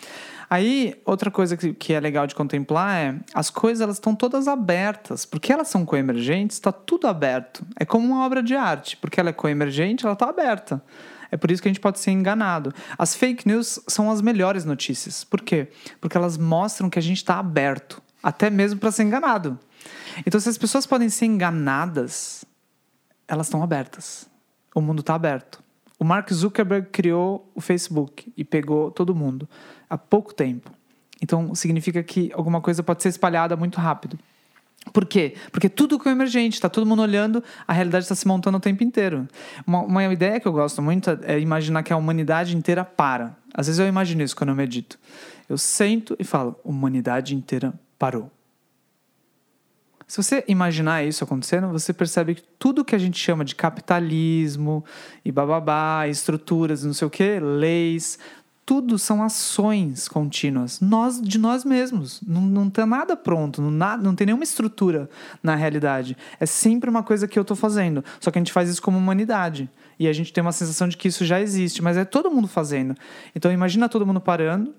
Aí, outra coisa que, que é legal de contemplar é as coisas elas estão todas abertas. Porque elas são coemergentes, está tudo aberto. É como uma obra de arte. Porque ela é coemergente, ela está aberta. É por isso que a gente pode ser enganado. As fake news são as melhores notícias. Por quê? Porque elas mostram que a gente está aberto, até mesmo para ser enganado. Então, se as pessoas podem ser enganadas, elas estão abertas. O mundo está aberto. O Mark Zuckerberg criou o Facebook e pegou todo mundo há pouco tempo. Então, significa que alguma coisa pode ser espalhada muito rápido. Por quê? Porque tudo que é emergente, está todo mundo olhando, a realidade está se montando o tempo inteiro. Uma, uma ideia que eu gosto muito é imaginar que a humanidade inteira para. Às vezes eu imagino isso quando eu medito. Eu sento e falo, humanidade inteira parou. Se você imaginar isso acontecendo, você percebe que tudo que a gente chama de capitalismo e bababá, estruturas, não sei o que, leis, tudo são ações contínuas, nós de nós mesmos. Não, não tem nada pronto, não, nada, não tem nenhuma estrutura na realidade. É sempre uma coisa que eu estou fazendo. Só que a gente faz isso como humanidade. E a gente tem uma sensação de que isso já existe, mas é todo mundo fazendo. Então imagina todo mundo parando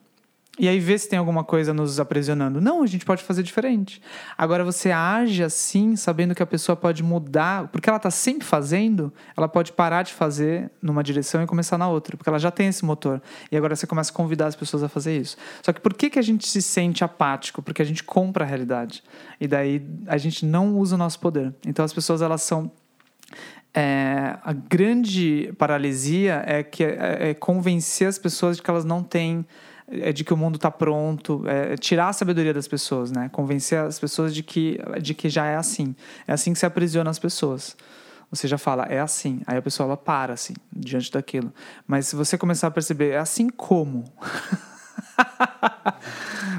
e aí vê se tem alguma coisa nos aprisionando. Não, a gente pode fazer diferente. Agora você age assim, sabendo que a pessoa pode mudar, porque ela está sempre fazendo, ela pode parar de fazer numa direção e começar na outra, porque ela já tem esse motor. E agora você começa a convidar as pessoas a fazer isso. Só que por que, que a gente se sente apático? Porque a gente compra a realidade. E daí a gente não usa o nosso poder. Então as pessoas elas são é, a grande paralisia é que é, é convencer as pessoas de que elas não têm é de que o mundo está pronto, é tirar a sabedoria das pessoas, né? Convencer as pessoas de que, de que já é assim. É assim que se aprisiona as pessoas. Você já fala, é assim. Aí a pessoa ela para, assim, diante daquilo. Mas se você começar a perceber, é assim como.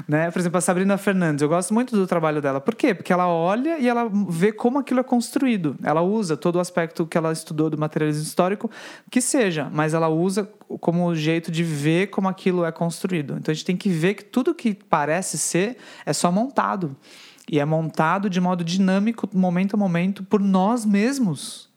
né? Por exemplo, a Sabrina Fernandes, eu gosto muito do trabalho dela. Por quê? Porque ela olha e ela vê como aquilo é construído. Ela usa todo o aspecto que ela estudou do materialismo histórico, que seja, mas ela usa como jeito de ver como aquilo é construído. Então a gente tem que ver que tudo que parece ser é só montado. E é montado de modo dinâmico, momento a momento, por nós mesmos.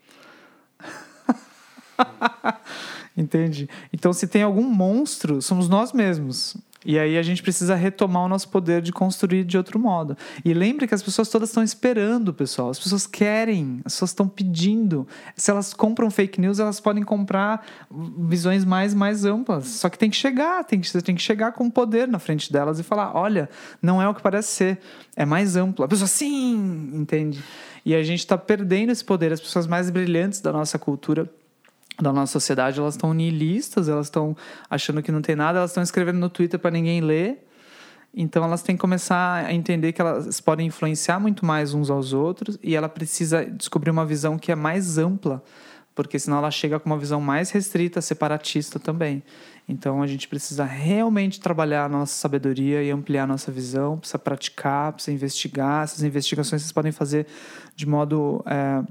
Entende? Então, se tem algum monstro, somos nós mesmos. E aí a gente precisa retomar o nosso poder de construir de outro modo. E lembre que as pessoas todas estão esperando, pessoal. As pessoas querem, as pessoas estão pedindo. Se elas compram fake news, elas podem comprar visões mais mais amplas. Só que tem que chegar, tem que, tem que chegar com poder na frente delas e falar: olha, não é o que parece ser, é mais amplo. A pessoa, sim, entende? E a gente está perdendo esse poder. As pessoas mais brilhantes da nossa cultura da nossa sociedade, elas estão nihilistas, elas estão achando que não tem nada, elas estão escrevendo no Twitter para ninguém ler. Então elas têm que começar a entender que elas podem influenciar muito mais uns aos outros e ela precisa descobrir uma visão que é mais ampla, porque senão ela chega com uma visão mais restrita, separatista também. Então a gente precisa realmente trabalhar a nossa sabedoria e ampliar a nossa visão, precisa praticar, precisa investigar. Essas investigações vocês podem fazer de modo é,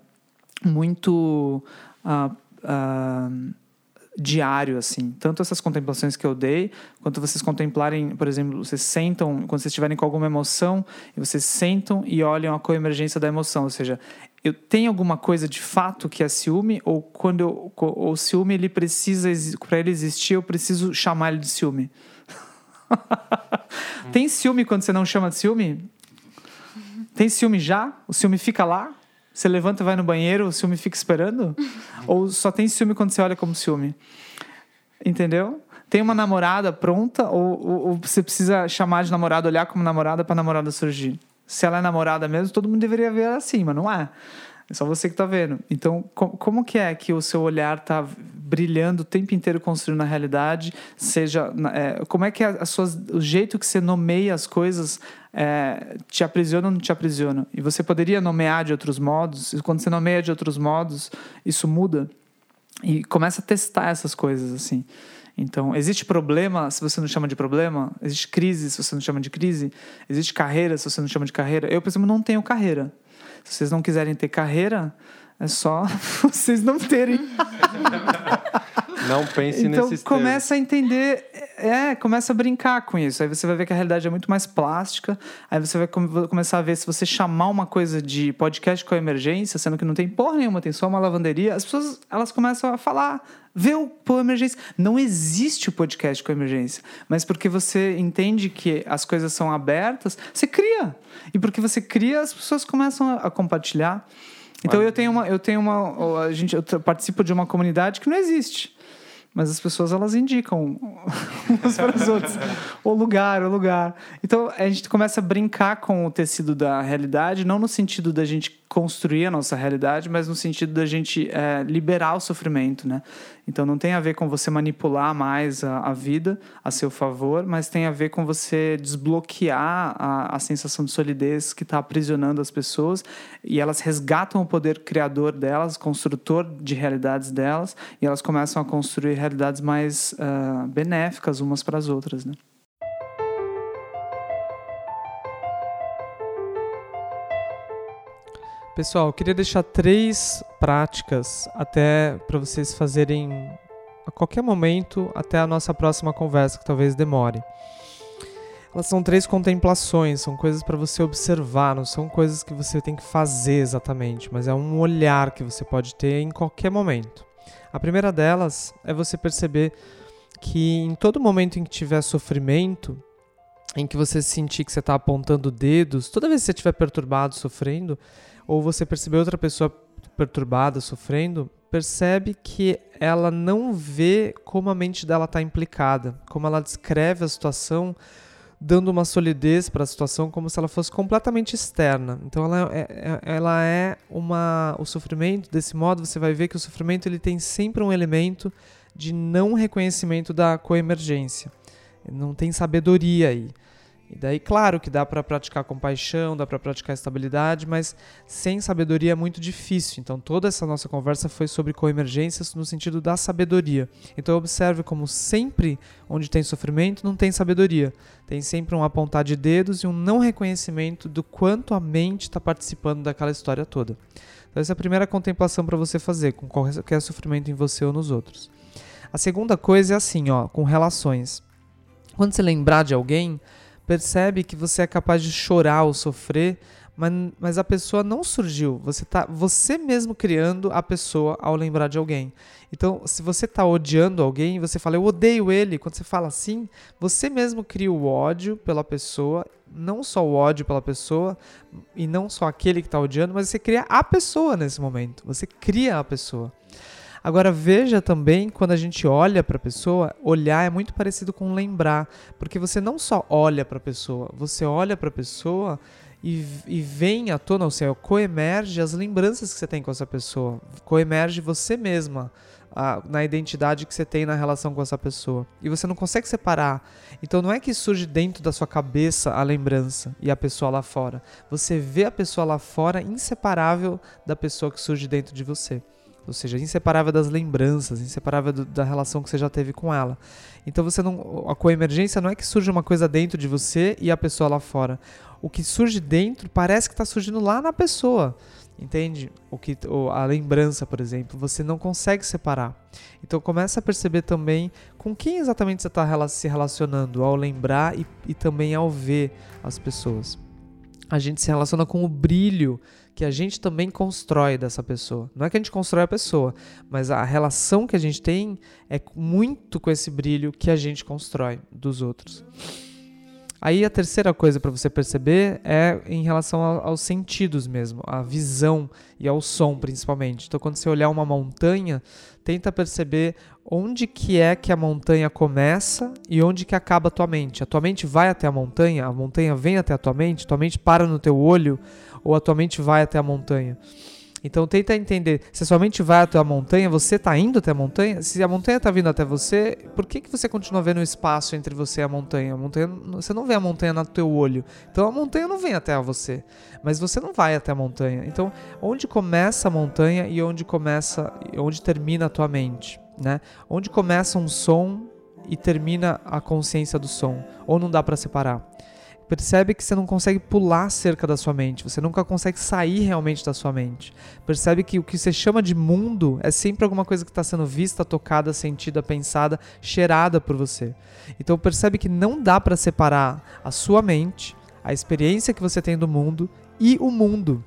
muito uh, uh, diário, assim. Tanto essas contemplações que eu dei, quanto vocês contemplarem, por exemplo, vocês sentam, quando vocês estiverem com alguma emoção, vocês sentam e olham a coemergência da emoção. Ou seja, eu tenho alguma coisa de fato que é ciúme, ou quando eu, o ciúme ele precisa, para ele existir, eu preciso chamar ele de ciúme. Tem ciúme quando você não chama de ciúme? Tem ciúme já? O ciúme fica lá? Você levanta e vai no banheiro, o ciúme fica esperando? Ou só tem ciúme quando você olha como ciúme? Entendeu? Tem uma namorada pronta ou, ou, ou você precisa chamar de namorada, olhar como namorada para namorada surgir? Se ela é namorada mesmo, todo mundo deveria ver ela assim, mas não é. É só você que está vendo. Então, como que é que o seu olhar está brilhando o tempo inteiro construindo a realidade? Seja, é, como é que é a suas, o jeito que você nomeia as coisas é, te aprisiona ou não te aprisiona? E você poderia nomear de outros modos? E quando você nomeia de outros modos, isso muda? E começa a testar essas coisas, assim. Então, existe problema se você não chama de problema? Existe crise se você não chama de crise? Existe carreira se você não chama de carreira? Eu, por exemplo, não tenho carreira. Se vocês não quiserem ter carreira, é só vocês não terem. Não pense então, nesses começa a entender, é, começa a brincar com isso. Aí você vai ver que a realidade é muito mais plástica. Aí você vai começar a ver se você chamar uma coisa de podcast com emergência, sendo que não tem porra nenhuma, tem só uma lavanderia, as pessoas elas começam a falar, vê o por emergência. Não existe o podcast com emergência, mas porque você entende que as coisas são abertas, você cria. E porque você cria, as pessoas começam a compartilhar. Então eu tenho uma, eu tenho uma, a gente, eu participo de uma comunidade que não existe, mas as pessoas elas indicam umas para as outras. O lugar, o lugar. Então a gente começa a brincar com o tecido da realidade, não no sentido da gente construir a nossa realidade, mas no sentido da gente é, liberar o sofrimento, né? Então não tem a ver com você manipular mais a, a vida a seu favor, mas tem a ver com você desbloquear a, a sensação de solidez que está aprisionando as pessoas e elas resgatam o poder criador delas, construtor de realidades delas, e elas começam a construir realidades mais uh, benéficas umas para as outras, né? Pessoal, eu queria deixar três práticas até para vocês fazerem a qualquer momento até a nossa próxima conversa, que talvez demore. Elas são três contemplações, são coisas para você observar, não são coisas que você tem que fazer exatamente, mas é um olhar que você pode ter em qualquer momento. A primeira delas é você perceber que em todo momento em que tiver sofrimento, em que você sentir que você está apontando dedos, toda vez que você estiver perturbado, sofrendo, ou você perceber outra pessoa perturbada, sofrendo, percebe que ela não vê como a mente dela está implicada, como ela descreve a situação, dando uma solidez para a situação como se ela fosse completamente externa. Então ela é, é, ela é uma o sofrimento desse modo você vai ver que o sofrimento ele tem sempre um elemento de não reconhecimento da coemergência. Não tem sabedoria aí. E daí, claro que dá para praticar compaixão, dá para praticar estabilidade, mas sem sabedoria é muito difícil. Então, toda essa nossa conversa foi sobre coemergências no sentido da sabedoria. Então, observe como sempre onde tem sofrimento não tem sabedoria. Tem sempre um apontar de dedos e um não reconhecimento do quanto a mente está participando daquela história toda. Então, essa é a primeira contemplação para você fazer com qualquer sofrimento em você ou nos outros. A segunda coisa é assim, ó, com relações. Quando você lembrar de alguém, percebe que você é capaz de chorar ou sofrer, mas, mas a pessoa não surgiu. Você tá você mesmo criando a pessoa ao lembrar de alguém. Então, se você está odiando alguém, você fala, eu odeio ele. Quando você fala assim, você mesmo cria o ódio pela pessoa, não só o ódio pela pessoa, e não só aquele que está odiando, mas você cria a pessoa nesse momento. Você cria a pessoa. Agora veja também quando a gente olha para a pessoa, olhar é muito parecido com lembrar, porque você não só olha para a pessoa, você olha para a pessoa e, e vem à tona, ou seja, coemerge as lembranças que você tem com essa pessoa, coemerge você mesma. Na identidade que você tem na relação com essa pessoa. E você não consegue separar. Então não é que surge dentro da sua cabeça a lembrança e a pessoa lá fora. Você vê a pessoa lá fora inseparável da pessoa que surge dentro de você ou seja, inseparável das lembranças, inseparável do, da relação que você já teve com ela. Então você não, a coemergência não é que surge uma coisa dentro de você e a pessoa lá fora. O que surge dentro parece que está surgindo lá na pessoa, entende? O que, a lembrança, por exemplo, você não consegue separar. Então começa a perceber também com quem exatamente você está se relacionando ao lembrar e, e também ao ver as pessoas. A gente se relaciona com o brilho que a gente também constrói dessa pessoa. Não é que a gente constrói a pessoa, mas a relação que a gente tem é muito com esse brilho que a gente constrói dos outros. Aí a terceira coisa para você perceber é em relação aos sentidos mesmo, a visão e ao som principalmente. Então quando você olhar uma montanha, tenta perceber onde que é que a montanha começa e onde que acaba a tua mente. A tua mente vai até a montanha, a montanha vem até a tua mente, tua mente para no teu olho ou a tua mente vai até a montanha. Então tenta entender, se sua mente vai até a montanha, você está indo até a montanha? Se a montanha está vindo até você, por que, que você continua vendo o espaço entre você e a montanha? A montanha? Você não vê a montanha no teu olho. Então a montanha não vem até você, mas você não vai até a montanha. Então, onde começa a montanha e onde começa, onde termina a tua mente, né? Onde começa um som e termina a consciência do som, ou não dá para separar percebe que você não consegue pular cerca da sua mente, você nunca consegue sair realmente da sua mente. Percebe que o que você chama de mundo é sempre alguma coisa que está sendo vista, tocada, sentida, pensada, cheirada por você. Então percebe que não dá para separar a sua mente, a experiência que você tem do mundo e o mundo.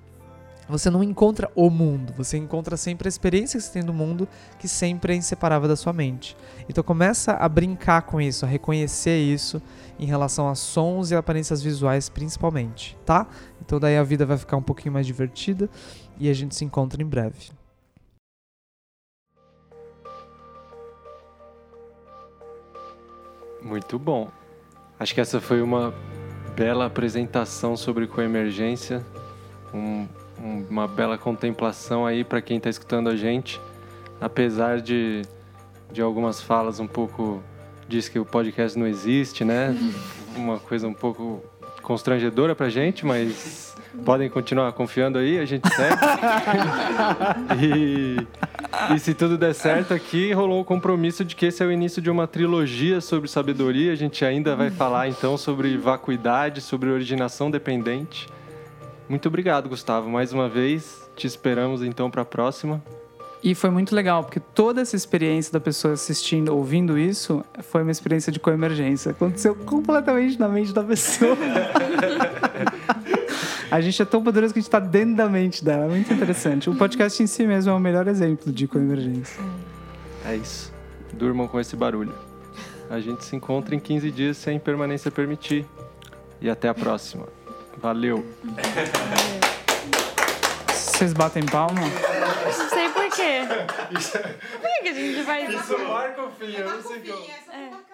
Você não encontra o mundo, você encontra sempre a experiência que você tem do mundo, que sempre é inseparável da sua mente. Então começa a brincar com isso, a reconhecer isso em relação a sons e aparências visuais principalmente, tá? Então daí a vida vai ficar um pouquinho mais divertida e a gente se encontra em breve. Muito bom. Acho que essa foi uma bela apresentação sobre coemergência, um, uma bela contemplação aí para quem está escutando a gente, apesar de, de algumas falas um pouco diz que o podcast não existe, né? Uma coisa um pouco constrangedora pra gente, mas podem continuar confiando aí, a gente segue. e, e se tudo der certo aqui, rolou o compromisso de que esse é o início de uma trilogia sobre sabedoria. A gente ainda vai falar então sobre vacuidade, sobre originação dependente. Muito obrigado, Gustavo, mais uma vez. Te esperamos então para a próxima. E foi muito legal, porque toda essa experiência da pessoa assistindo, ouvindo isso, foi uma experiência de coemergência. Aconteceu completamente na mente da pessoa. a gente é tão poderoso que a gente está dentro da mente dela. É muito interessante. O podcast em si mesmo é o melhor exemplo de coemergência. É isso. Durmam com esse barulho. A gente se encontra em 15 dias se a impermanência permitir. E até a próxima. Valeu. Vocês batem palma? Não sei por quê. Por que a gente faz isso? marca o fim, eu não sei É.